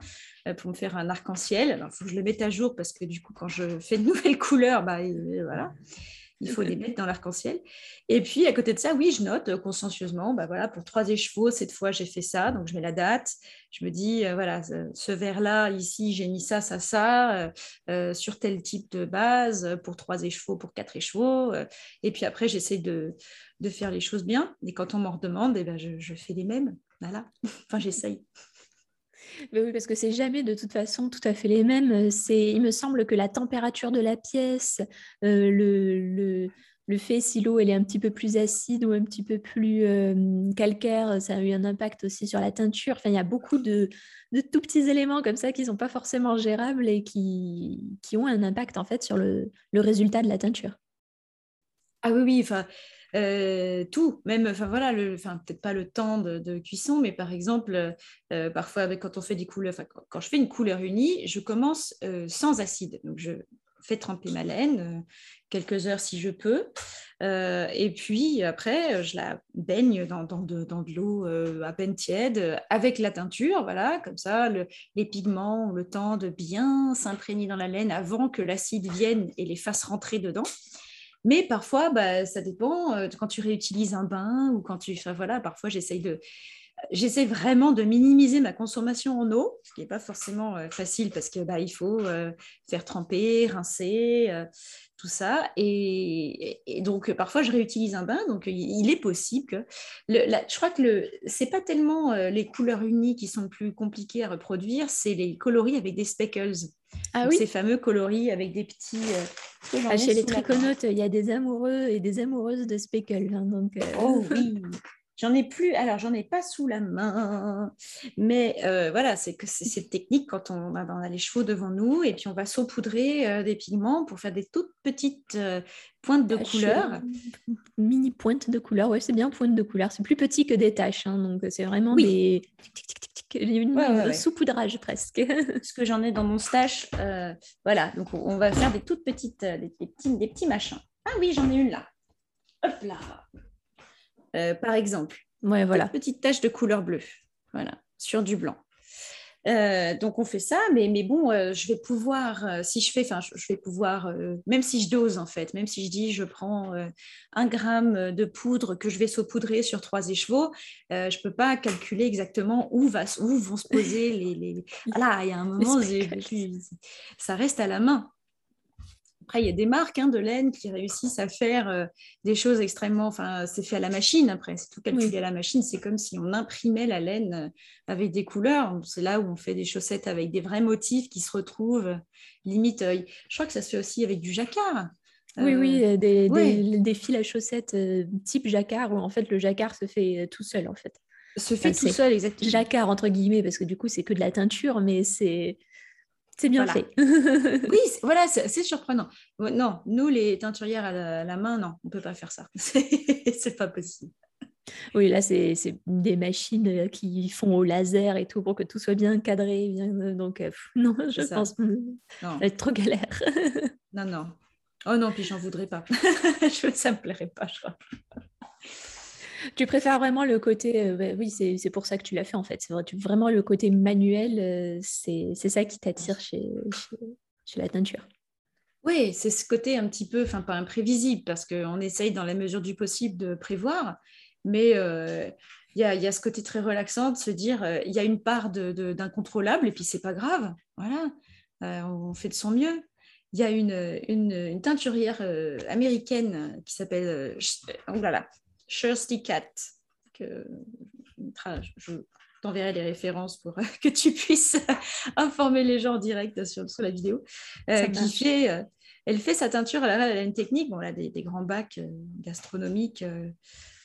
euh, pour me faire un arc-en-ciel. Il faut que je le mette à jour parce que du coup, quand je fais de nouvelles [laughs] couleurs, bah, voilà il faut les mettre dans l'arc-en-ciel. Et puis, à côté de ça, oui, je note euh, consciencieusement, bah voilà, pour trois écheveaux, cette fois, j'ai fait ça, donc je mets la date. Je me dis, euh, voilà, ce verre-là, ici, j'ai mis ça, ça, ça, euh, sur tel type de base, pour trois écheveaux, pour quatre écheveaux. et puis après, j'essaie de, de, faire les choses bien. Et quand on m'en redemande, eh ben, je, je fais les mêmes. Voilà, [laughs] enfin, j'essaye oui, parce que c'est jamais de toute façon tout à fait les mêmes. C'est, il me semble que la température de la pièce, euh, le, le, le, fait si l'eau elle est un petit peu plus acide ou un petit peu plus euh, calcaire, ça a eu un impact aussi sur la teinture. Enfin, il y a beaucoup de, de tout petits éléments comme ça qui ne sont pas forcément gérables et qui, qui ont un impact en fait sur le, le résultat de la teinture. Ah oui, oui, enfin euh, tout, même, enfin voilà, peut-être pas le temps de, cuisson, mais par exemple, euh, parfois avec, quand on fait des couleurs, quand, je fais une couleur unie, je commence euh, sans acide, donc je fais tremper ma laine quelques heures si je peux, et puis après je la baigne dans, de, dans de l'eau à peine tiède avec la teinture, voilà, comme ça les pigments ont le temps de bien s'imprégner dans la laine avant que l'acide vienne et les fasse rentrer dedans. Mais parfois, bah, ça dépend. Euh, quand tu réutilises un bain ou quand tu. Voilà, parfois, j'essaye de. J'essaie vraiment de minimiser ma consommation en eau, ce qui n'est pas forcément euh, facile parce que bah, il faut euh, faire tremper, rincer, tout ça. Et, donc, parfois, je réutilise un bain. Donc, il, est possible que. Le, je crois que ce n'est pas tellement les couleurs unies qui sont plus compliquées à reproduire, c'est les coloris avec des speckles. Ah oui. Ces fameux coloris avec des petits. Euh, ah, chez les triconautes, il y a des amoureux et des amoureuses de speckle. Hein, donc, euh. Oh oui. [laughs] J'en ai plus, alors j'en ai pas sous la main, mais euh, voilà, c'est que c'est cette technique quand on a, les chevaux devant nous et puis on va saupoudrer des pigments pour faire des toutes petites pointes de couleur. Mini pointes de couleur, ouais, c'est bien pointe de couleur. C'est plus petit que des taches, hein, donc c'est vraiment des une ouais, saupoudrage presque. [laughs] Ce que j'en ai dans mon stash, euh, voilà. Donc on va faire des toutes petites, euh, des, petits, des petits machins. Ah oui, j'en ai une là. Hop là. Euh, par exemple. Ouais, voilà. Petite tache de couleur bleue. Voilà, sur du blanc. Euh, donc on fait ça, mais, mais bon, euh, je vais pouvoir, euh, si je fais, enfin, je, vais pouvoir, même si je dose en fait, même si je dis je prends un gramme de poudre que je vais saupoudrer sur trois écheveaux, je ne peux pas calculer exactement où, va, où vont se poser les. les... [laughs] Voilà, il y a un moment, ça reste à la main. Après, il y a des marques hein, de laine qui réussissent à faire euh, des choses extrêmement. Enfin, c'est fait à la machine après, c'est tout calculé à la machine. C'est comme si on imprimait la laine euh, avec des couleurs. C'est là où on fait des chaussettes avec des vrais motifs qui se retrouvent. Limite, euh, je crois que ça se fait aussi avec du jacquard. Oui, oui, des, des, fils à chaussettes type jacquard où en fait le jacquard se fait tout seul en fait. Se fait tout seul, exactement. Jacquard entre guillemets parce que du coup c'est que de la teinture, mais c'est c'est bien fait. [laughs] oui, voilà, c'est surprenant. Non, nous, les teinturières à la, main, non, on ne peut pas faire ça. [laughs] c'est pas possible. Oui, là, c'est des machines euh, qui font au laser et tout pour que tout soit bien cadré. Bien, euh, donc, euh, non, je pense que ça va être trop galère. [laughs] non, non. Oh non, puis j'en voudrais pas. ça me plairait pas, je crois tu préfères vraiment le côté, euh, oui, c'est pour ça que tu l'as fait en fait. C'est vrai, vraiment le côté manuel, euh, c'est ça qui t'attire chez, chez, la teinture. Oui, c'est ce côté un petit peu, enfin pas imprévisible, parce qu'on essaye dans la mesure du possible de prévoir, mais euh, il y, a, y, a, ce côté très relaxant de se dire, il y a une part d'incontrôlable, et puis c'est pas grave, voilà, on fait de son mieux. Il y a une, une, une teinturière américaine qui s'appelle, oh là là, Thirsty Cat, que je t'enverrai les références pour que tu puisses [laughs] informer les gens en direct sur, sur la vidéo, euh, qui fait, euh, elle fait sa teinture, elle a, une technique, bon, elle a des, grands bacs euh, gastronomiques,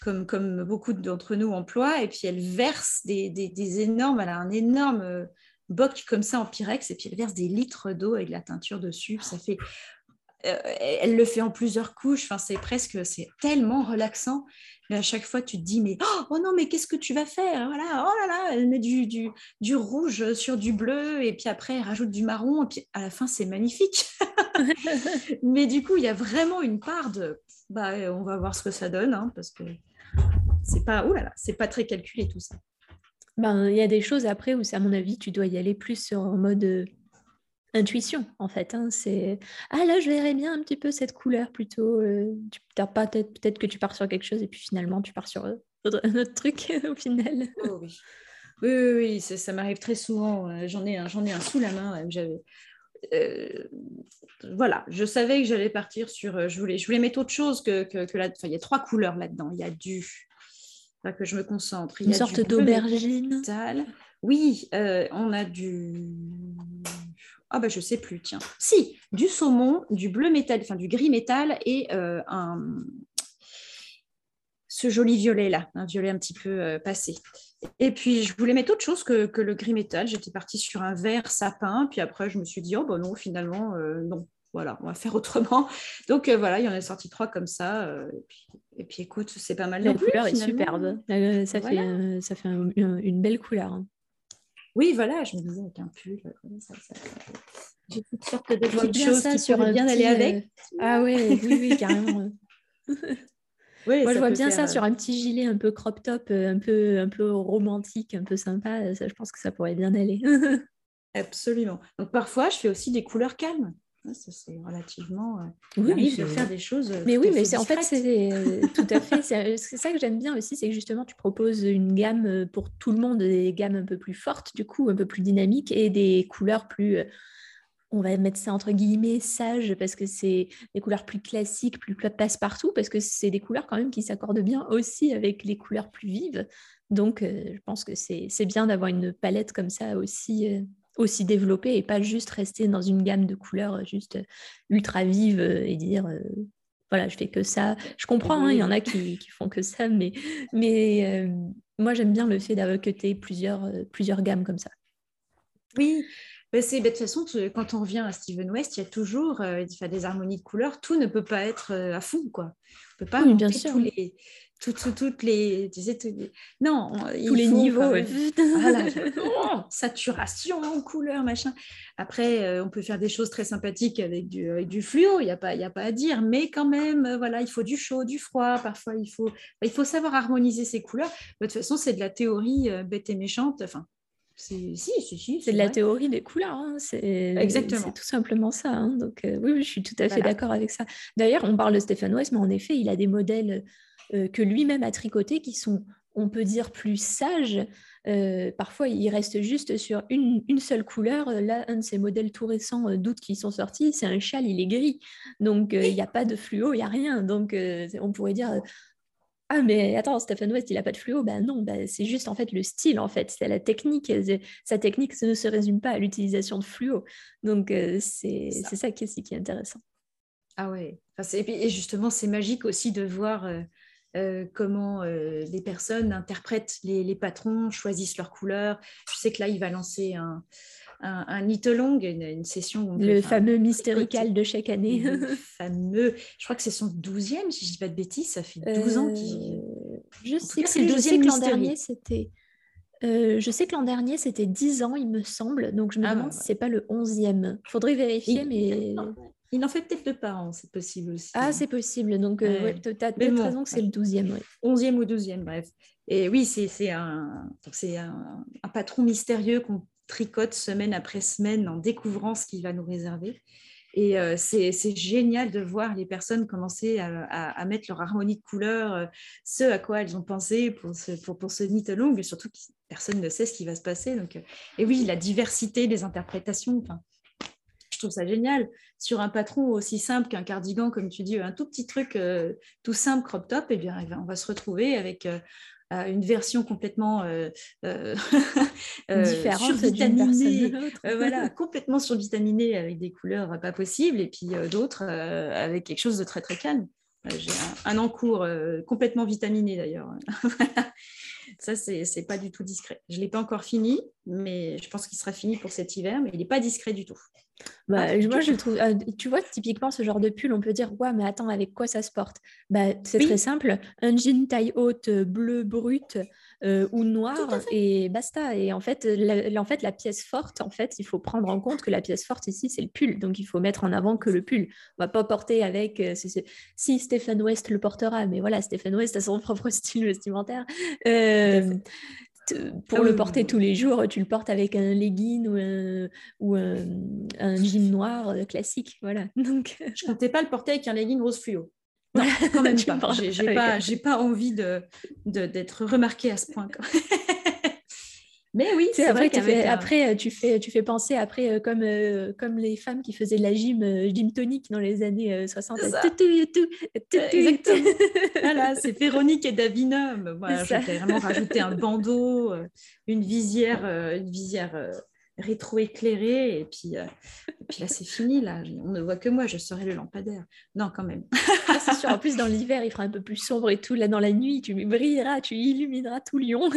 comme, comme beaucoup d'entre nous emploient, et puis elle verse des, des, énormes, elle a un énorme boc comme ça en pyrex, et puis elle verse des litres d'eau avec la teinture dessus, ça fait elle le fait en plusieurs couches. Enfin, c'est presque, c'est tellement relaxant. Mais à chaque fois, tu te dis, mais oh non, mais qu'est-ce que tu vas faire? Voilà, oh là là, elle met du, du, du, rouge sur du bleu, et puis après, elle rajoute du marron, et puis à la fin, c'est magnifique. [laughs] mais du coup, il y a vraiment une part de, bah, on va voir ce que ça donne, hein, parce que c'est pas, oh là là, c'est pas très calculé tout ça. Ben, il y a des choses après où, à mon avis, tu dois y aller plus sur, en mode euh, intuition en fait. Hein, c'est ah là je verrais bien un petit peu cette couleur plutôt. Euh, tu pas peut-être que tu pars sur quelque chose et puis finalement tu pars sur euh, [laughs] un autre truc au final. Oh, oui. Oui, oui, ça, m'arrive très souvent. Euh, j'en ai un, j'en ai un sous la main. J'avais, voilà, je savais que j'allais partir sur. Je voulais, je voulais mettre autre chose que, que, que là. Enfin, il y a trois couleurs là-dedans. Il y a du. que je me concentre. Une sorte d'aubergine. Oui, on a du ah ben je sais plus, tiens. Si, du saumon, du bleu métal, enfin du gris métal et euh, un, ce joli violet là, un violet un petit peu euh, passé. Et puis je voulais mettre autre chose que, le gris métal. J'étais partie sur un vert sapin, puis après je me suis dit oh bon non finalement euh, non. Voilà, on va faire autrement. [laughs] Donc voilà, il y en a sorti trois comme ça. Et puis, écoute, c'est pas mal. La couleur est superbe. ça, fait, ça fait une belle couleur. Oui, voilà, je me disais avec un pull, j'ai toutes sortes de petites choses qui sur bien aller avec. Euh, ah oui, oui, oui, carrément. [laughs] Moi, je vois bien ça sur un petit gilet un peu crop top, euh, un peu, un peu romantique, un peu sympa. Ça, je pense que ça pourrait bien aller. [laughs] Absolument. Donc parfois, je fais aussi des couleurs calmes c'est relativement. Euh, oui, de faire des choses. Euh, mais oui, mais c'est en fait, c'est euh, [laughs] tout à fait. C'est ça que j'aime bien aussi, c'est que justement, tu proposes une gamme pour tout le monde, des gammes un peu plus fortes, du coup, un peu plus dynamiques et des couleurs plus. On va mettre ça entre guillemets sages parce que c'est des couleurs plus classiques, plus passe-partout, parce que c'est des couleurs quand même qui s'accordent bien aussi avec les couleurs plus vives. Donc, je pense que c'est bien d'avoir une palette comme ça aussi aussi développer et pas juste rester dans une gamme de couleurs euh, juste euh, ultra vive euh, et dire voilà, je fais que ça. Je comprends, hein, il y en a qui, qui, font que ça, mais, mais moi j'aime bien le fait d'avoir plusieurs, plusieurs gammes comme ça. Oui, bah, c'est de toute façon, quand on revient à Steven West, il y a toujours des harmonies de couleurs. Tout ne peut pas être à fond, quoi. On peut pas oui, bien sûr. tous les toutes, les, tu sais, non, tous les niveaux, [laughs] oh, saturation, couleur, machin. Après, euh, on peut faire des choses très sympathiques avec du, du fluo, il n'y a pas, il a pas à dire, mais quand même, euh, voilà, il faut du chaud, du froid. Parfois, il faut, il faut savoir harmoniser ces couleurs. De toute façon, c'est de la théorie euh, bête et méchante. Enfin, si, si, si, c'est de la théorie des couleurs. Hein. C'est Exactement. tout simplement ça. Hein. Donc, oui, je suis tout à fait d'accord avec ça. D'ailleurs, on parle de Stéphane West, mais en effet, il a des modèles euh, que lui-même a tricoté qui sont on peut dire plus sage. Euh, parfois, il reste juste sur une, seule couleur. Là, un de ces modèles tout récents euh, d'août qui sont sortis, c'est un châle, il est gris. Donc, il n'y a pas de fluo, il n'y a rien. Donc, on pourrait dire, ah mais attends, Stephen West, il a pas de fluo. Ben non, ben, c'est juste en fait le style, en fait, c'est la technique. Sa technique ne se résume pas à l'utilisation de fluo. Donc euh, c'est ça. qui est, qui est intéressant. Ah ouais. et justement, c'est magique aussi de voir euh, euh, comment les personnes interprètent les, les, patrons, choisissent leurs couleurs. Je sais que là, il va lancer un, un, un une, une, session. le fameux mystérical de chaque année. Le [laughs] fameux, je crois que c'est son douzième, si je ne dis pas de bêtises, ça fait 12 ans qu'il. Euh, je sais que c'est le deuxième l'an dernier, c'était. Euh, je sais que l'an dernier, c'était 10 ans, il me semble. Donc, je me ah, demande si ce n'est pas le 11e. Il faudrait vérifier, mais... Il en fait peut-être deux par an, c'est possible aussi. Ah, c'est possible. Donc, euh, tu as peut-être raison que c'est le 12e. 11e ou 12e, bref. Et oui, c'est un, un, un, patron mystérieux qu'on tricote semaine après semaine en découvrant ce qu'il va nous réserver. Et euh, c'est génial de voir les personnes commencer à, mettre leur harmonie de couleurs, euh, ce à quoi elles ont pensé pour ce, pour, pour ce knit long, surtout que personne ne sait ce qui va se passer. Donc, euh, et oui, la diversité des interprétations, je trouve ça génial. Sur un patron aussi simple qu'un cardigan, comme tu dis, un tout petit truc tout simple, crop top, et eh bien, on va se retrouver avec une version complètement euh, euh, [laughs] euh différente survitaminée, voilà, complètement survitaminée avec des couleurs pas possibles, et puis d'autres avec quelque chose de très très calme. J'ai un, encours complètement vitaminé d'ailleurs. [laughs] Ça, c'est pas du tout discret. Je ne l'ai pas encore fini, mais je pense qu'il sera fini pour cet hiver, mais il n'est pas discret du tout. Bah, ah, moi, je trouve, euh, tu vois, typiquement, ce genre de pull, on peut dire, ouais, mais attends, avec quoi ça se porte? Bah, C'est très simple, un jean taille haute, euh, bleu brut euh, ou noir, et basta. Et en fait, la, en fait, la pièce forte, en fait, il faut prendre en compte que la pièce forte ici, c'est le pull. Donc, il faut mettre en avant que le pull. On va pas porter avec, si Stephen West le portera, mais voilà, Stephen West a son propre [laughs] style vestimentaire pour le porter tous les jours, tu le portes avec un legging ou un, ou un, jean noir euh, classique. Voilà. [laughs] Donc... Euh, Je comptais pas le porter avec un legging rose fluo. Non, [laughs] quand même pas. J'ai pas, pas envie d'être de, d'être remarqué à ce point. [laughs] Mais oui, c'est vrai après, euh, tu fais, tu fais penser après euh, comme, euh, comme les femmes qui faisaient de la gym, gym tonique dans les années 60. Exactement. [laughs] voilà, c'est Véronique et Davinum. Voilà, je vais vraiment rajouter un [laughs] bandeau, une visière, une visière rétro-éclairée, et puis, puis là, c'est fini. Là. On ne voit que moi, je serai le lampadaire. Non, quand même. [laughs] c'est sûr. En plus, dans l'hiver, il fera un peu plus sombre et tout. Là, dans la nuit, tu brilleras, tu illumineras tout Lyon.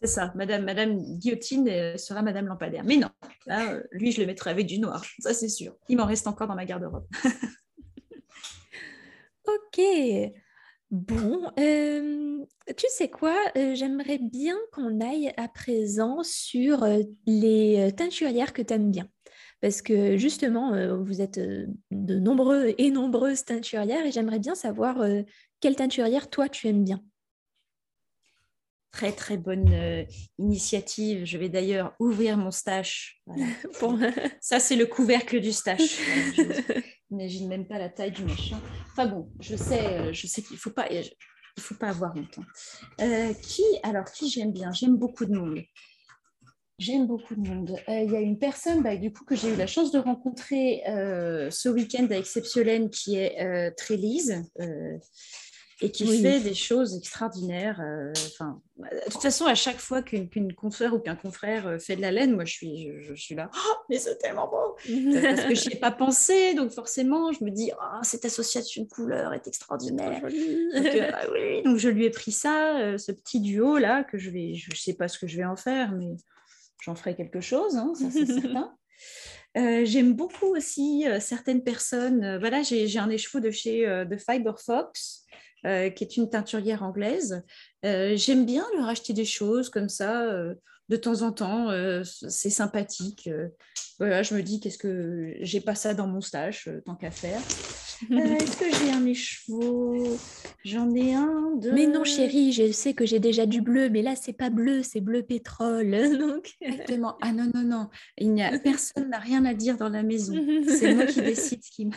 C'est ça, Madame, Guillotine euh, sera Madame Lampadaire. Mais non, euh, lui, je le mettrai avec du noir, ça c'est sûr. Il m'en reste encore dans ma garde-robe. [laughs] ok. Bon, euh, tu sais quoi, j'aimerais bien qu'on aille à présent sur les teinturières que tu aimes bien. Parce que justement, vous êtes de nombreux et nombreuses teinturières et j'aimerais bien savoir quelle teinturière toi tu aimes bien. Très, très bonne euh, initiative. Je vais d'ailleurs ouvrir mon stash. [laughs] Ça, c'est le couvercle du stash. [laughs] J'imagine même pas la taille du machin. Enfin bon, je sais, euh, je sais qu'il ne faut pas, il faut pas avoir honte. Euh, qui, alors, qui j'aime bien? J'aime beaucoup de monde. J'aime beaucoup de monde. Il y a une personne, bah, du coup, que j'ai eu la chance de rencontrer ce week-end à Exceptionnel, qui est Trélise et qui fait des choses extraordinaires. Euh, enfin, de toute façon, à chaque fois qu'une qu confrère ou qu'un confrère euh, fait de la laine, moi, je suis, je, suis là, oh, mais c'est tellement beau Parce que je n'y ai pas pensé, donc forcément, je me dis, oh, cette association de couleurs est extraordinaire. [laughs] donc, euh, bah oui, donc, je lui ai pris ça, ce petit duo-là, que je vais, je ne sais pas ce que je vais en faire, mais j'en ferai quelque chose, hein, ça c'est certain. J'aime beaucoup aussi certaines personnes. voilà, j'ai un écheveau de chez de Fiber Fox euh, qui est une teinturière anglaise. Euh, j'aime bien leur acheter des choses comme ça euh, de temps en temps. c'est sympathique. voilà, je me dis qu'est-ce que j'ai pas ça dans mon stage tant qu'à faire. [laughs] Est-ce que j'ai un écheveau? J'en ai un de. Mais non, chérie, je sais que j'ai déjà du bleu, mais là, c'est pas bleu, c'est bleu pétrole. [laughs] Donc... Exactement. Ah non, non, non. Il n'y a [laughs] personne n'a rien à dire dans la maison. C'est moi qui décide ce qui.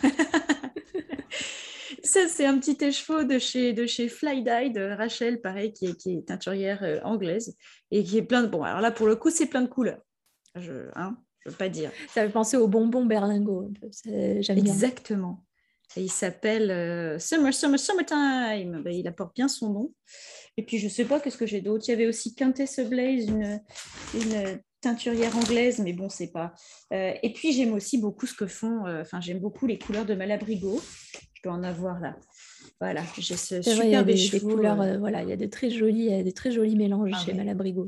Ça, c'est un petit écheveau de chez, de chez Fly Dye de Rachel, pareil, qui est, qui est teinturière euh, anglaise et qui est plein de. Bon, alors là, pour le coup, c'est plein de couleurs. Je, hein, je veux pas dire. Ça fait penser au bonbon berlingot. Exactement. Et il s'appelle euh, Summer, Summer, Summertime. Ben, il apporte bien son nom. Et puis, je sais pas qu'est-ce que j'ai d'autre? Il y avait aussi Quintess Blaze, une, une teinturière anglaise, mais bon, c'est pas. Euh, et puis, j'aime aussi beaucoup ce que font. Euh, enfin, j'aime beaucoup les couleurs de Malabrigo. Je dois en avoir là. Voilà, j'ai ce super il y a des, couleurs. voilà, il y a des très jolis, des très jolis mélanges ah chez Malabrigo.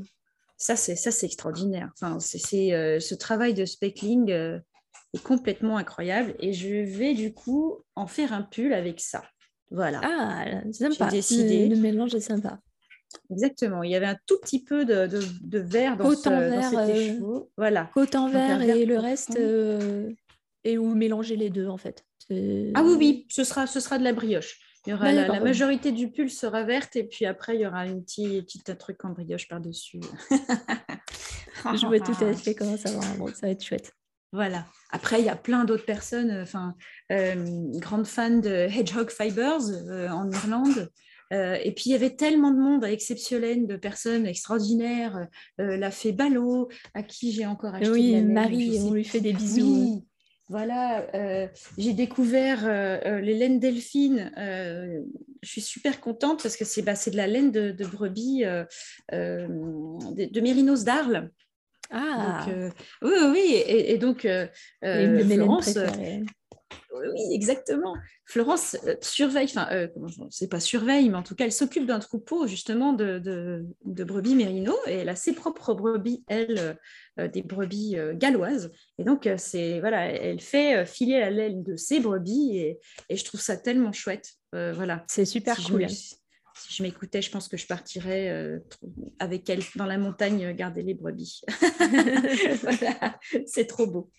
Ça, c'est ça, c'est extraordinaire. Enfin, c'est ce travail de speckling est complètement incroyable. Et je vais du coup en faire un pull avec ça. Voilà. Ah, sympa. Décidé. Le, mélange est sympa. Exactement. Il y avait un tout petit peu de, de, vert dans, ce, vert, dans cet euh, Voilà. Coton vert, et le reste, euh, et ou mélanger les deux en fait. Ah oui, oui, ce sera, ce sera de la brioche. Il y aura la, majorité du pull sera verte et puis après il y aura une petite, petite truc en brioche par-dessus. [laughs] Je vois tout à fait comment ça va. ça va être chouette. Voilà. Après, il y a plein d'autres personnes, euh, enfin, euh, grandes fans de Hedgehog Fibers euh, en Irlande. Et puis, il y avait tellement de monde exceptionnel, de personnes extraordinaires. la fée Ballot, à qui j'ai encore acheté. Oui, Marie, on lui fait des bisous. Voilà, j'ai découvert les laines delphines. je suis super contente parce que c'est bah, de la laine de, brebis de, de Mérinos d'Arles. Ah euh, Oui, oui, et, donc euh, euh, Florence. Oui, exactement. Florence surveille, enfin, c'est pas surveille, mais en tout cas, elle s'occupe d'un troupeau justement de, de, brebis mérino et elle a ses propres brebis, elle, des brebis galloises. Et donc, c'est voilà, elle fait filer la laine de ses brebis et, et je trouve ça tellement chouette. voilà. C'est super cool si je m'écoutais, je pense que je partirais euh, avec elle dans la montagne garder les brebis. [laughs] voilà, c'est trop beau.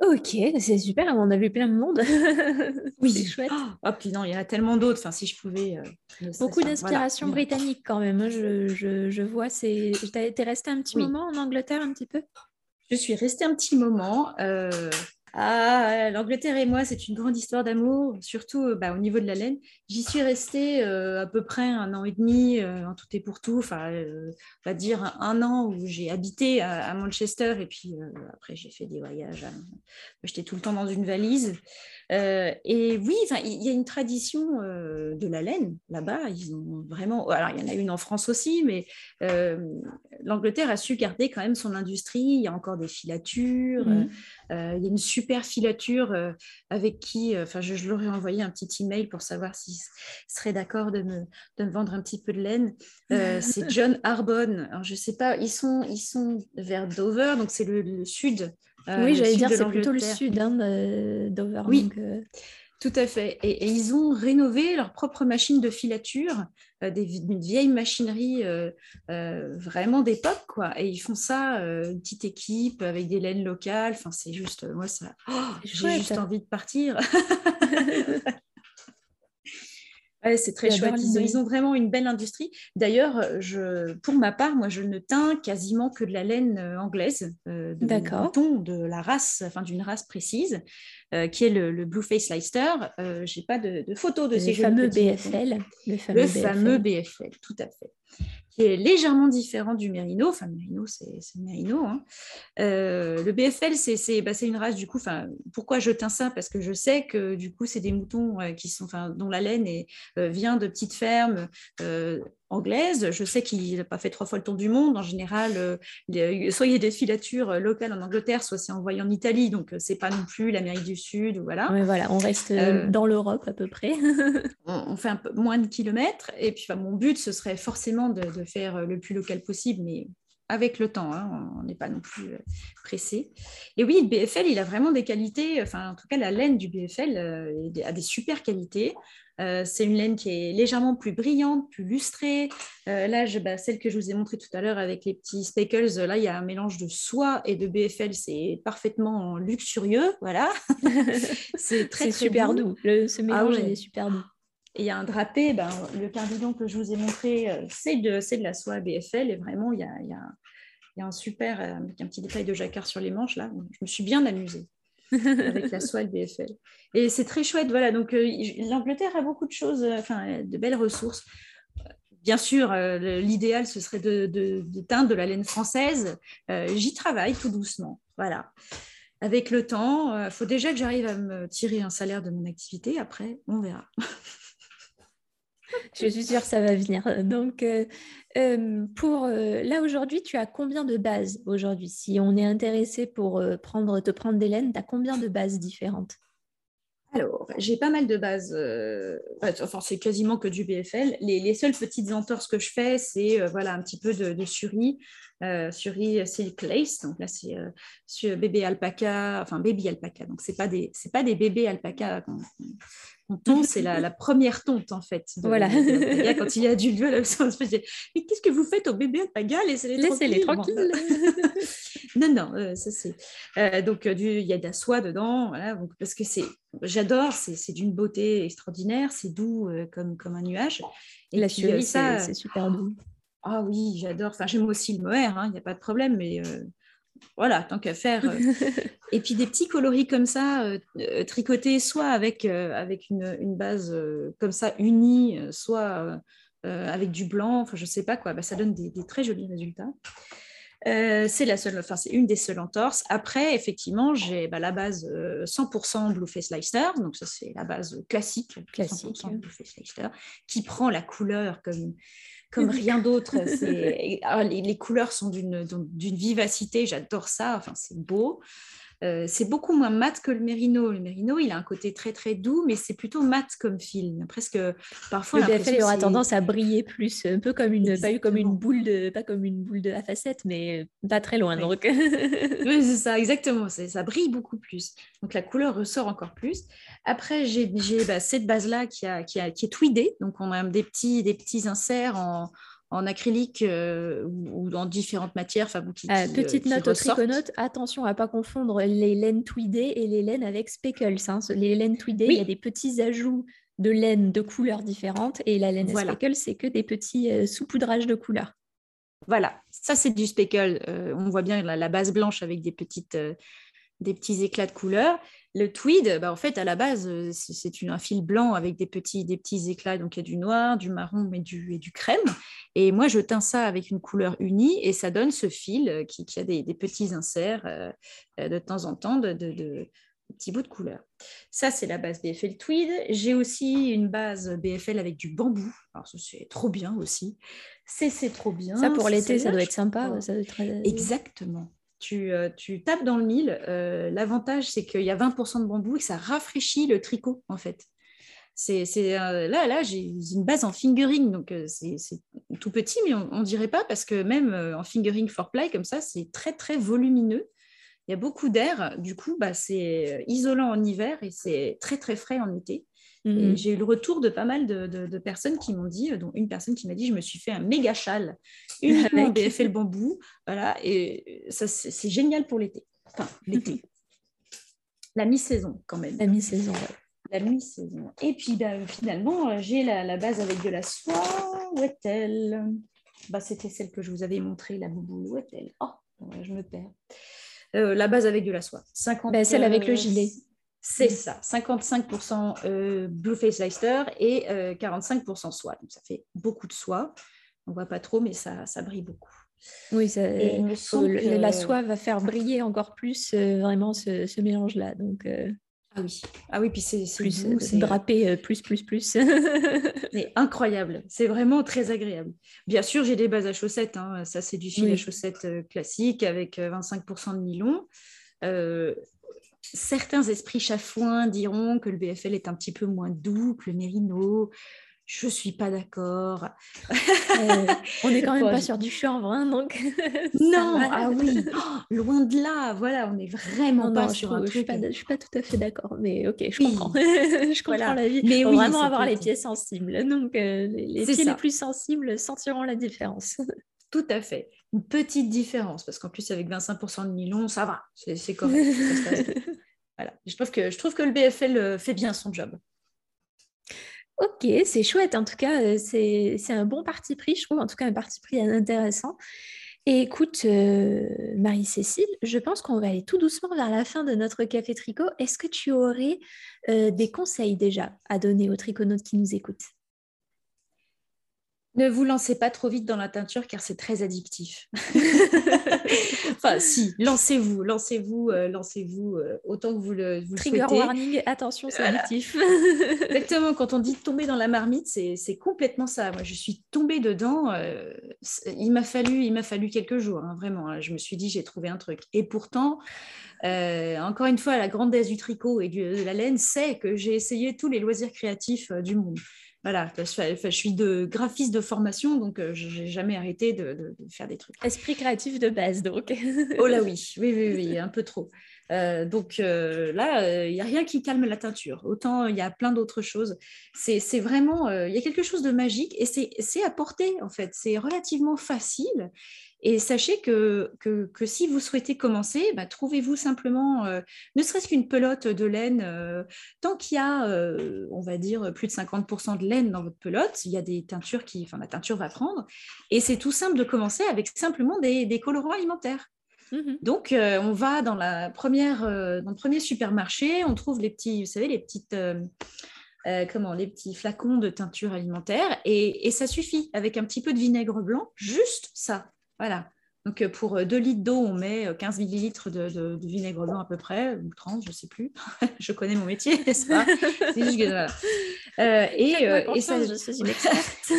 Ok, c'est super, on a vu plein de monde. [laughs] oui, c'est chouette. Oh, puis non, il y en a tellement d'autres. Enfin, si je pouvais. Euh, Beaucoup d'inspiration britannique quand même. Hein, je, je, je vois. C'est. es resté un petit moment en Angleterre, un petit peu? Je suis restée un petit moment. Euh, ah, l'Angleterre et moi, c'est une grande histoire d'amour, surtout euh, bah, au niveau de la laine. J'y suis restée euh, à peu près un an et demi, euh, en tout et pour tout. Enfin, on va dire un an où j'ai habité à, Manchester et puis après j'ai fait des voyages. J'étais tout le temps dans une valise. Et oui, il y a une tradition de la laine là-bas. Ils ont vraiment. Alors, il y en a une en France aussi, mais l'Angleterre a su garder quand même son industrie. Il y a encore des filatures. Mmh. Euh, il y a une super filature euh, avec qui, euh, enfin, je, leur ai envoyé un petit email pour savoir s'ils seraient d'accord de me, de me vendre un petit peu de laine. [laughs] c'est John Arbonne. Alors, je sais pas, ils sont, ils sont vers Dover, donc c'est le, sud. Oui, j'allais dire, c'est plutôt le sud hein, Dover. Oui. Tout à fait. Et, ils ont rénové leur propre machine de filature, euh, des, une vieille machinerie euh, euh, vraiment d'époque, quoi. Et ils font ça, une petite équipe avec des laines locales. Enfin, c'est juste, moi, ça, oh, j'ai juste envie de partir. [laughs] c'est très chouette. Ils, ont vraiment une belle industrie. D'ailleurs, pour ma part, moi, je ne teins quasiment que de la laine anglaise, de de la race, enfin d'une race précise. Euh, qui est le, Blue Face Leicester. Euh, je n'ai pas de, de photo de ces fameux BFL. Le fameux, fameux BFL, tout à fait qui est légèrement différent du Mérino. Enfin, le Mérino, c'est le Mérino. Hein. Euh, le BFL, bah, c'est une race, du coup, pourquoi je teins ça? Parce que je sais que, du coup, c'est des moutons qui sont, dont la laine est, vient de petites fermes anglaise. Je sais qu'il n'a pas fait trois fois le tour du monde. En général, euh, soit il y a des filatures locales en Angleterre, soit c'est envoyé en Italie. Donc, euh, c'est pas non plus l'Amérique du Sud. Voilà. voilà, on reste euh, dans l'Europe à peu près. [laughs] on, fait un peu moins de kilomètres. Et puis, mon but, ce serait forcément de, faire le plus local possible, mais avec le temps, hein, on n'est pas non plus pressé. Et oui, le BFL, il a vraiment des qualités, enfin en tout cas la laine du BFL a des super qualités. Euh, c'est une laine qui est légèrement plus brillante, plus lustrée. Euh, là, bah, celle que je vous ai montrée tout à l'heure avec les petits speckles, là, il y a un mélange de soie et de BFL. C'est parfaitement luxurieux. Voilà. [laughs] c'est très, super doux. ce mélange ah est super doux. Et y a un drapé, ben, le cardigan que je vous ai montré, euh, c'est de, de, la soie BFL. Et vraiment, il y a, un super, un petit détail de jacquard sur les manches. Là. Je me suis bien amusée. avec la soie, BFL. Et c'est très chouette, voilà. Donc, l'Angleterre a beaucoup de choses, enfin, de belles ressources. Bien sûr, l'idéal, ce serait de, teindre de la laine française. J'y travaille tout doucement, voilà avec le temps, il faut déjà que j'arrive à me tirer un salaire de mon activité. Après, on verra. [laughs] [laughs] Je suis sûre que ça va venir. Donc, euh, euh, pour euh, là aujourd'hui, tu as combien de bases aujourd'hui? Si on est intéressé pour prendre, te prendre laines, tu as combien de bases différentes? Alors, j'ai pas mal de bases. enfin, c'est quasiment que du BFL. Les, seules petites entorses que je fais, c'est voilà un petit peu de, de suri, suri silk lace. Donc là, c'est bébé alpaca, enfin baby alpaca. Donc c'est pas des pas des bébés alpaca c'est la, première tonte en fait. voilà. quand il y a du lieu, mais qu'est-ce que vous faites au bébé alpaga Laissez-les Laissez tranquilles. [laughs] non, non, euh, ça c'est. Euh, donc euh, il y a de la soie dedans, voilà, donc, parce que c'est, j'adore, c'est, d'une beauté extraordinaire, c'est doux comme, comme un nuage. Et la puis, ça, c'est, super doux. Ah oui, j'adore. Enfin, j'aime aussi le mohair, hein, il n'y a pas de problème, mais voilà, tant qu'à faire. Euh. [laughs] et puis des petits coloris comme ça, euh, euh, tricotés soit avec, avec une, base comme ça unie, soit avec du blanc, enfin je sais pas quoi, bah, ça donne des, très jolis résultats. c'est la seule, enfin c'est une des seules entorses. Après, effectivement, j'ai bah, la base 100% Blue Face Leicester, donc ça c'est la base classique, classique, 100% Blue Face Leicester, qui prend la couleur comme comme rien d'autre. Ah, les, couleurs sont d'une vivacité, j'adore ça, c'est beau. Euh, c'est beaucoup moins mat que le mérino. Le mérino, il a un côté très très doux, mais c'est plutôt mat comme fil. Presque parfois. Le BFL aura tendance à briller plus, un peu comme une, pas comme une boule de, pas comme une boule de à facette, mais pas très loin. Donc. [laughs] oui, c'est ça, exactement. Ça brille beaucoup plus. Donc la couleur ressort encore plus. Après, j'ai bah, cette base là qui, a, qui, a, qui est tweedée. Donc on a des petits, des petits inserts en en acrylique euh, ou, dans différentes matières. Enfin, euh, petite note au triconote, attention à ne pas confondre les laines tweedées et les laines avec speckles. Hein. Les laines tweedées, il y a des petits ajouts de laine de couleurs différentes et la laine speckle, c'est que des petits euh, saupoudrages de couleurs. Voilà, ça c'est du speckle. on voit bien la, base blanche avec des, petites, des petits éclats de couleurs. Le tweed, bah, en fait, à la base, c'est un fil blanc avec des petits, des petits éclats. Donc, il y a du noir, du marron et du, et du crème. Et moi, je teins ça avec une couleur unie et ça donne ce fil euh, qui, a des, petits inserts euh, euh, de temps en temps de, petits bouts de couleur. Ça, c'est la base BFL Tweed. J'ai aussi une base BFL avec du bambou. Alors, c'est trop bien aussi. C'est trop bien. Ça, pour l'été, ça doit être sympa. Exactement. Tu, tu, tapes dans le mille. L'avantage, c'est qu'il y a 20% de bambou et que ça rafraîchit le tricot, en fait. C'est, euh, là, là j'ai une base en fingering, donc euh, c'est, tout petit, mais on, ne dirait pas parce que même euh, en fingering for play comme ça, c'est très très volumineux. Il y a beaucoup d'air, du coup, bah, c'est isolant en hiver et c'est très très frais en été. Mmh. j'ai eu le retour de pas mal de, personnes qui m'ont dit, dont une personne qui m'a dit, je me suis fait un méga châle [laughs] uniquement en BFL bambou, voilà, et ça c'est, génial pour l'été. Enfin, l'été. La mi-saison quand même. La mi-saison, la mi-saison. Et puis bah, finalement, euh, j'ai la, base avec de la soie. Où est-elle? Bah, C'était celle que je vous avais montrée, la bouboule. Où est-elle? Oh, je me perds. Euh, la base avec de la soie. 50, bah, celle avec le gilet. C'est ça, 55% euh, Blue Face Leicester et 45% soie. Donc ça fait beaucoup de soie. On ne voit pas trop, mais ça, ça brille beaucoup. Oui, ça, la soie va faire briller encore plus vraiment ce, ce mélange-là. Donc, ah oui, ah oui, puis c'est euh, drapé euh, plus plus plus. [laughs] c'est incroyable, c'est vraiment très agréable. Bien sûr, j'ai des bases à chaussettes, hein. ça c'est du fil à chaussettes euh, classique avec 25% de nylon. Certains esprits chafouins diront que le BFL est un petit peu moins doux que le mérino je suis pas d'accord. [laughs] on n'est quand même pas sur du chanvre, hein, donc. [laughs] non, ah oui, oh, loin de là. Voilà, on n'est vraiment pas sur un truc. Je suis, suis pas, tout à fait d'accord, mais ok, je comprends. [laughs] je comprends la vie. Mais faut vraiment avoir les pieds sensibles. Donc, euh, les, pieds les plus sensibles sentiront la différence. Tout à fait. Une petite différence, parce qu'en plus, avec 25% de nylon, ça va, c'est correct. Je trouve, que, le BFL euh, fait bien son job. Ok, c'est chouette. En tout cas, euh, c'est un bon parti pris, je trouve. En tout cas, un parti pris intéressant. Et écoute, euh, Marie-Cécile, je pense qu'on va aller tout doucement vers la fin de notre café tricot. Est-ce que tu aurais des conseils déjà à donner aux triconautes qui nous écoutent? Ne vous lancez pas trop vite dans la teinture car c'est très addictif. [laughs] enfin, si, lancez-vous, lancez-vous, euh, lancez-vous euh, autant que vous le, vous Trigger warning, attention, c'est addictif. [laughs] [laughs] Exactement, quand on dit tomber dans la marmite, c'est complètement ça. Moi, je suis tombée dedans. Euh, il m'a fallu, il m'a fallu quelques jours, hein, vraiment. Hein. Je me suis dit, j'ai trouvé un truc. Et pourtant, encore une fois, la grandesse du tricot et de la laine sait que j'ai essayé tous les loisirs créatifs du monde voilà, je, suis de graphiste de formation, donc euh, je n'ai jamais arrêté de, faire des trucs. Esprit créatif de base, donc. oh là oui, oui, oui, oui, [laughs] un peu trop. Euh, donc euh, là, il n'y a rien qui calme la teinture. Autant il y a plein d'autres choses. C'est vraiment, il y a quelque chose de magique et c'est à porter en fait. C'est relativement facile et sachez que, que, si vous souhaitez commencer, bah, trouvez-vous simplement, euh, ne serait-ce qu'une pelote de laine, euh, tant qu'il y a, euh, on va dire, plus de 50% de laine dans votre pelote, il y a des teintures qui, enfin la teinture va prendre. Et c'est tout simple de commencer avec simplement des, colorants alimentaires. Mmh Donc, on va dans, la première, dans le premier supermarché, on trouve les petits, vous savez, les petites... comment, les petits flacons de teinture alimentaire et, et, ça suffit avec un petit peu de vinaigre blanc, juste ça. Voilà. Donc, euh, pour 2 euh, litres d'eau, on met 15 euh, millilitres de, vinaigre blanc à peu près, ou 30, je ne sais plus. [laughs] je connais mon métier, [laughs] n'est-ce pas? C'est juste que, voilà. et, et ça... je suis une [laughs] experte.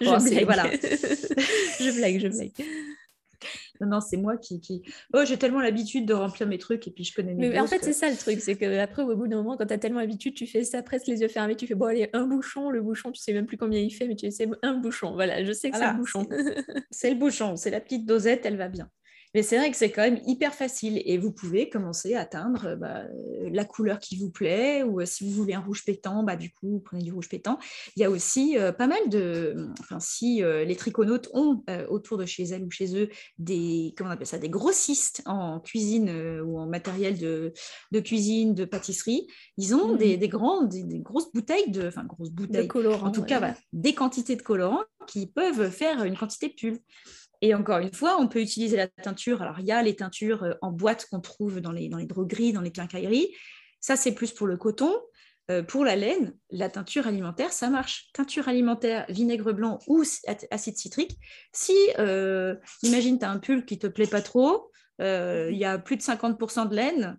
je, Voilà. je blague, je blague. Non, non, c'est moi qui. Oh, j'ai tellement l'habitude de remplir mes trucs et puis je connais mes Mais en fait, c'est ça le truc, c'est qu'après, au bout d'un moment, quand tu as tellement l'habitude, tu fais ça presque les yeux fermés, tu fais bon, allez, un bouchon, le bouchon, tu sais même plus combien il fait, mais tu sais, un bouchon. Voilà, je sais que c'est le bouchon. [laughs] C'est le bouchon, c'est la petite dosette, elle va bien. Mais c'est vrai que c'est quand même hyper facile et vous pouvez commencer à teindre bah, la couleur qui vous plaît ou euh, si vous voulez un rouge pétant, bah, du coup, vous prenez du rouge pétant. Il y a aussi euh, pas mal de... Enfin, si euh, les triconautes ont autour de chez elles ou chez eux des, comment on appelle ça, des grossistes en cuisine ou en matériel de, de, cuisine, de pâtisserie, ils ont mmh. des, des, grandes, des, grosses bouteilles de... Enfin, grosses bouteilles. colorants. En tout cas, des quantités de colorants qui peuvent faire une quantité de pull. Et encore une fois, on peut utiliser la teinture. Alors, il y a les teintures euh, en boîte qu'on trouve dans les, dans drogueries, dans les quincailleries. Ça, c'est plus pour le coton. Euh, pour la laine, la teinture alimentaire, ça marche. Teinture alimentaire, vinaigre blanc ou acide citrique. Si, euh, imagine, tu as un pull qui ne te plaît pas trop, il y a plus de 50% de laine,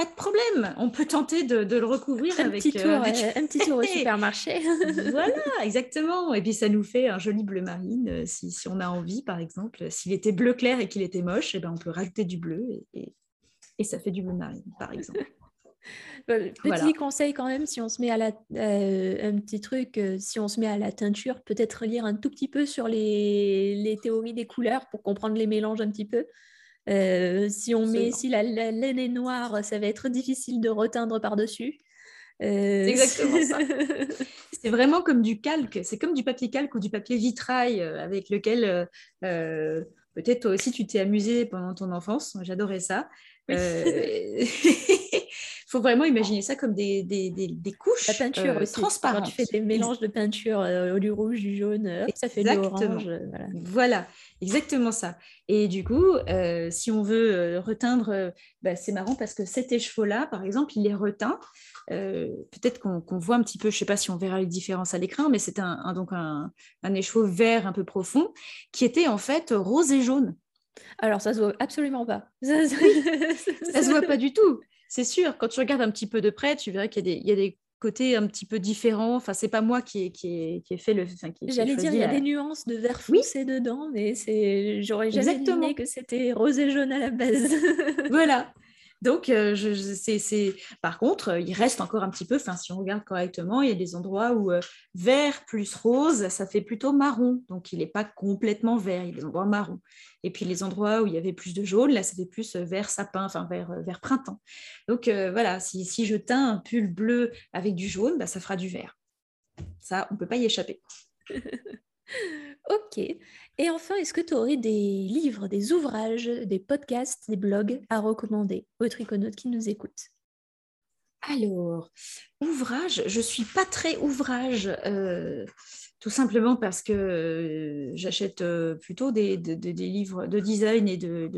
pas de problème, on peut tenter de, le recouvrir un avec, petit tour, euh, un petit tour au [laughs] supermarché. [laughs] voilà, exactement. Et puis ça nous fait un joli bleu marine euh, si, on a envie, par exemple. S'il était bleu clair et qu'il était moche, et eh ben, on peut rajouter du bleu et, et, ça fait du bleu marine, par exemple. [laughs] Petit conseil quand même, si on se met à la, euh, un petit truc, si on se met à la teinture, peut-être lire un tout petit peu sur les, les théories des couleurs pour comprendre les mélanges un petit peu. Euh, si on met, si la, laine est noire, ça va être difficile de reteindre par-dessus. Euh, c'est [laughs] exactement ça. c'est vraiment comme du calque, c'est comme du papier calque ou du papier vitrail euh, avec lequel peut-être toi aussi tu t'es amusé pendant ton enfance. J'adorais ça. Il [laughs] faut vraiment imaginer ça comme des, des, des, couches La peinture aussi. transparentes. Quand tu fais des mélanges de peinture, du rouge, du jaune, ça fait de l'orange. Voilà. voilà. Exactement ça. Et du coup, euh, si on veut euh, reteindre, euh, bah, c'est marrant parce que cet écheveau-là, par exemple, il est reteint. Peut-être qu'on voit un petit peu, je ne sais pas si on verra les différences à l'écran, mais c'est un, donc un, un, écheveau vert un peu profond qui était en fait rose et jaune. Alors, ça se voit absolument pas. [laughs] ça se voit pas du tout. C'est sûr, quand tu regardes un petit peu de près, tu verras qu'il y, y, a des côté un petit peu différent. Enfin, c'est pas moi qui ai, qui qui fait le. J'allais dire, il y a des nuances de vert foncé dedans, mais c'est, j'aurais jamais Exactement. que c'était rose et jaune à la base. voilà. Donc, euh, c'est, par contre, il reste encore un petit peu, enfin, si on regarde correctement, il y a des endroits où euh, vert plus rose, ça fait plutôt marron. Donc, il n'est pas complètement vert, il y a des endroits marron. Et puis, les endroits où il y avait plus de jaune, là, c'était plus euh, vert sapin, enfin, vert, vert printemps. Donc, voilà, si, si, je teins un pull bleu avec du jaune, bah, ça fera du vert. Ça, on ne peut pas y échapper. [laughs] ok. Et enfin, est-ce que tu aurais des livres, des ouvrages, des podcasts, des blogs à recommander aux triconautes qui nous écoutent? Alors, ouvrage, je ne suis pas très ouvrage. Euh, tout simplement parce que euh, j'achète euh, plutôt des, livres de design et de,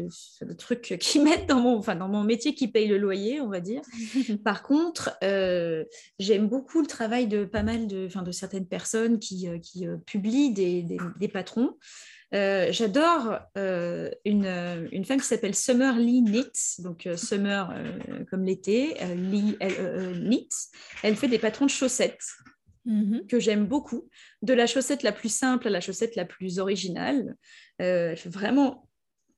trucs [laughs] qui mettent dans mon, enfin, dans mon métier qui paye le loyer, on va dire. [laughs] Par contre, euh, j'aime beaucoup le travail de pas mal de, enfin, de certaines personnes qui, qui publient des, patrons. J'adore une, une, femme qui s'appelle Summer Lee Knits, donc Summer comme l'été, Lee Knits. Elle fait des patrons de chaussettes. Mmh que j'aime beaucoup, de la chaussette la plus simple à la chaussette la plus originale. Euh, elle fait vraiment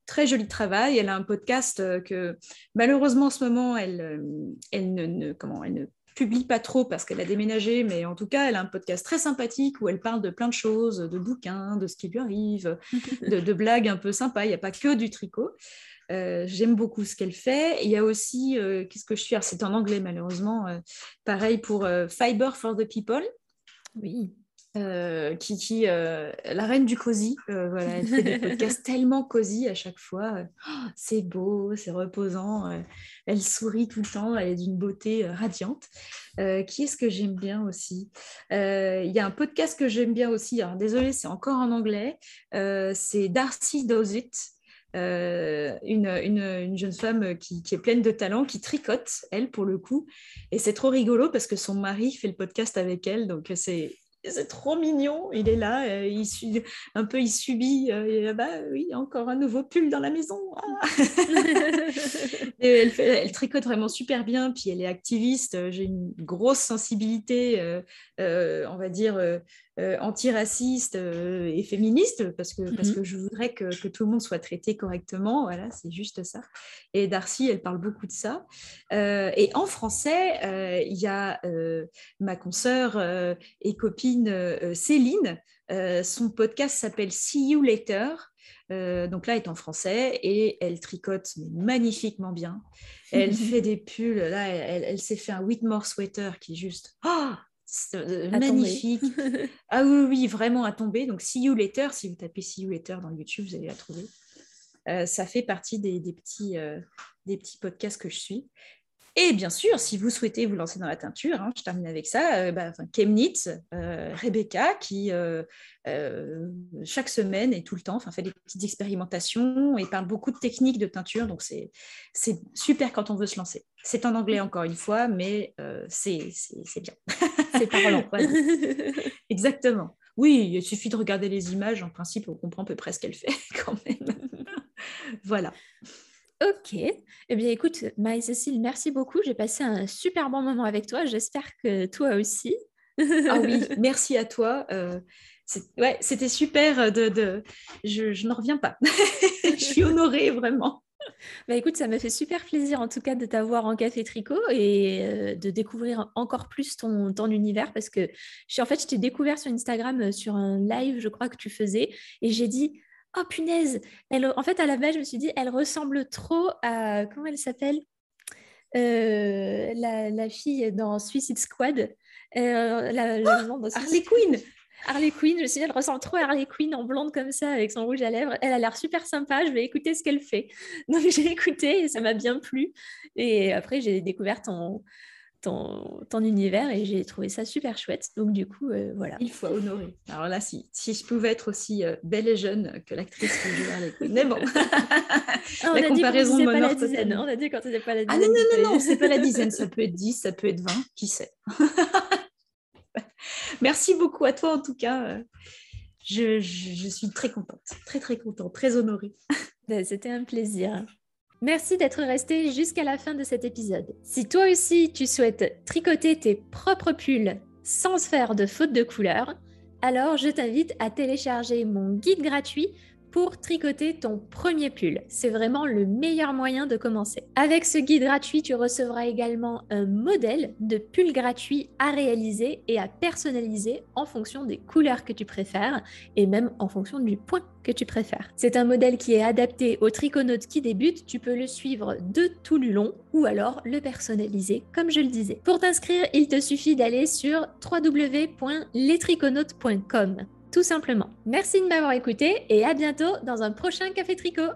très joli travail. Elle a un podcast euh, que malheureusement en ce moment, elle, euh, elle, ne, comment, elle ne publie pas trop parce qu'elle a déménagé, mais en tout cas, elle a un podcast très sympathique où elle parle de plein de choses, de bouquins, de ce qui lui arrive, [laughs] de, blagues un peu sympas. Il n'y a pas que du tricot. J'aime beaucoup ce qu'elle fait. Il y a aussi, qu'est-ce que je suis? C'est en anglais malheureusement. pareil pour Fiber for the People. Oui. Euh, qui, qui euh, la reine du cosy. Euh, voilà, elle fait des podcasts [laughs] tellement cosy à chaque fois. Oh, c'est beau, c'est reposant. elle sourit tout le temps, elle est d'une beauté radiante. qui est-ce que j'aime bien aussi? Il y a un podcast que j'aime bien aussi. Alors désolé, c'est encore en anglais. c'est Darcy Does It. Une, une, une, jeune femme qui, qui, est pleine de talent, qui tricote, elle, pour le coup. Et c'est trop rigolo parce que son mari fait le podcast avec elle. Donc, c'est c'est trop mignon, il est là, euh, il un peu il subit, euh, bah oui, encore un nouveau pull dans la maison. Ah. [laughs] elle, elle, tricote vraiment super bien, puis elle est activiste, j'ai une grosse sensibilité, euh, on va dire, euh, antiraciste euh, et féministe, parce que, parce mhm. que je voudrais que, que, tout le monde soit traité correctement. Voilà, c'est juste ça. Et Darcy, elle parle beaucoup de ça. Euh, et en français, il y a ma consoeur et copine Céline. son podcast s'appelle See You Later. donc là, est en français et elle tricote magnifiquement bien. Elle [laughs] fait des pulls. Là, elle, elle s'est fait un Whitmore sweater qui est juste oh, euh, magnifique. [laughs] ah oui, oui, vraiment à tomber. Donc, See You Later, si vous tapez See You Later dans YouTube, vous allez la trouver. Euh, ça fait partie des, petits, euh, des petits podcasts que je suis. Et bien sûr, si vous souhaitez vous lancer dans la teinture, hein, je termine avec ça, euh, bah, Chemnitz, euh, Rebecca, qui euh, chaque semaine et tout le temps fait des petites expérimentations et parle beaucoup de techniques de teinture. Donc, c'est super quand on veut se lancer. C'est en anglais encore une fois, mais c'est bien. [laughs] C'est parlant. [laughs] Exactement. Oui, il suffit de regarder les images. En principe, on comprend à peu près ce qu'elle fait [laughs] quand même. voilà. Ok. Eh bien, écoute, Marie-Cécile, merci beaucoup. J'ai passé un super bon moment avec toi. J'espère que toi aussi. ah oui, [laughs] merci à toi. Euh, ouais, c'était super. De, Je, n'en reviens pas. je suis honorée, vraiment. [laughs] Bah écoute, ça m'a fait super plaisir en tout cas de t'avoir en café tricot et euh, de découvrir encore plus ton, ton univers parce que je, en fait, je t'ai découvert sur Instagram euh, sur un live, je crois que tu faisais, et j'ai dit oh punaise, elle, en fait, à la base, je me suis dit, elle ressemble trop à, comment elle s'appelle? Euh, la, fille dans Suicide Squad. Euh, la, oh, Harley Quinn Harley Quinn, je dit, elle ressemble trop à Harley Quinn en blonde comme ça, avec son rouge à lèvres. Elle a l'air super sympa, je vais écouter ce qu'elle fait. [laughs] Donc j'ai écouté et ça m'a bien plu. Et après, j'ai découvert ton, ton, univers et j'ai trouvé ça super chouette. Donc du coup, euh, voilà. Il faut honorer. Alors là, si, si je pouvais être aussi euh, belle et jeune que l'actrice que je vais Mais bon, [laughs] ah, on la a comparaison dit pas la dizaine. On a dit quand c'était pas la dizaine. Ah non, non, non, non, c'est pas la dizaine. [laughs] Ça peut être 10, ça peut être 20, qui sait? [laughs] Merci beaucoup à toi en tout cas. Je, suis très contente, très très contente, très honorée. [laughs] Ben, c'était un plaisir. Merci d'être resté jusqu'à la fin de cet épisode. Si toi aussi tu souhaites tricoter tes propres pulls sans faire de faute de couleur, alors je t'invite à télécharger mon guide gratuit pour tricoter ton premier pull. C'est vraiment le meilleur moyen de commencer. Avec ce guide gratuit, tu recevras également un modèle de pull gratuit à réaliser et à personnaliser en fonction des couleurs que tu préfères et même en fonction du point que tu préfères. C'est un modèle qui est adapté aux triconautes qui débutent. Tu peux le suivre de tout le long ou alors le personnaliser comme je le disais. Pour t'inscrire, il te suffit d'aller sur www.lestriconautes.com tout simplement. Merci de m'avoir écouté et à bientôt dans un prochain Café Tricot.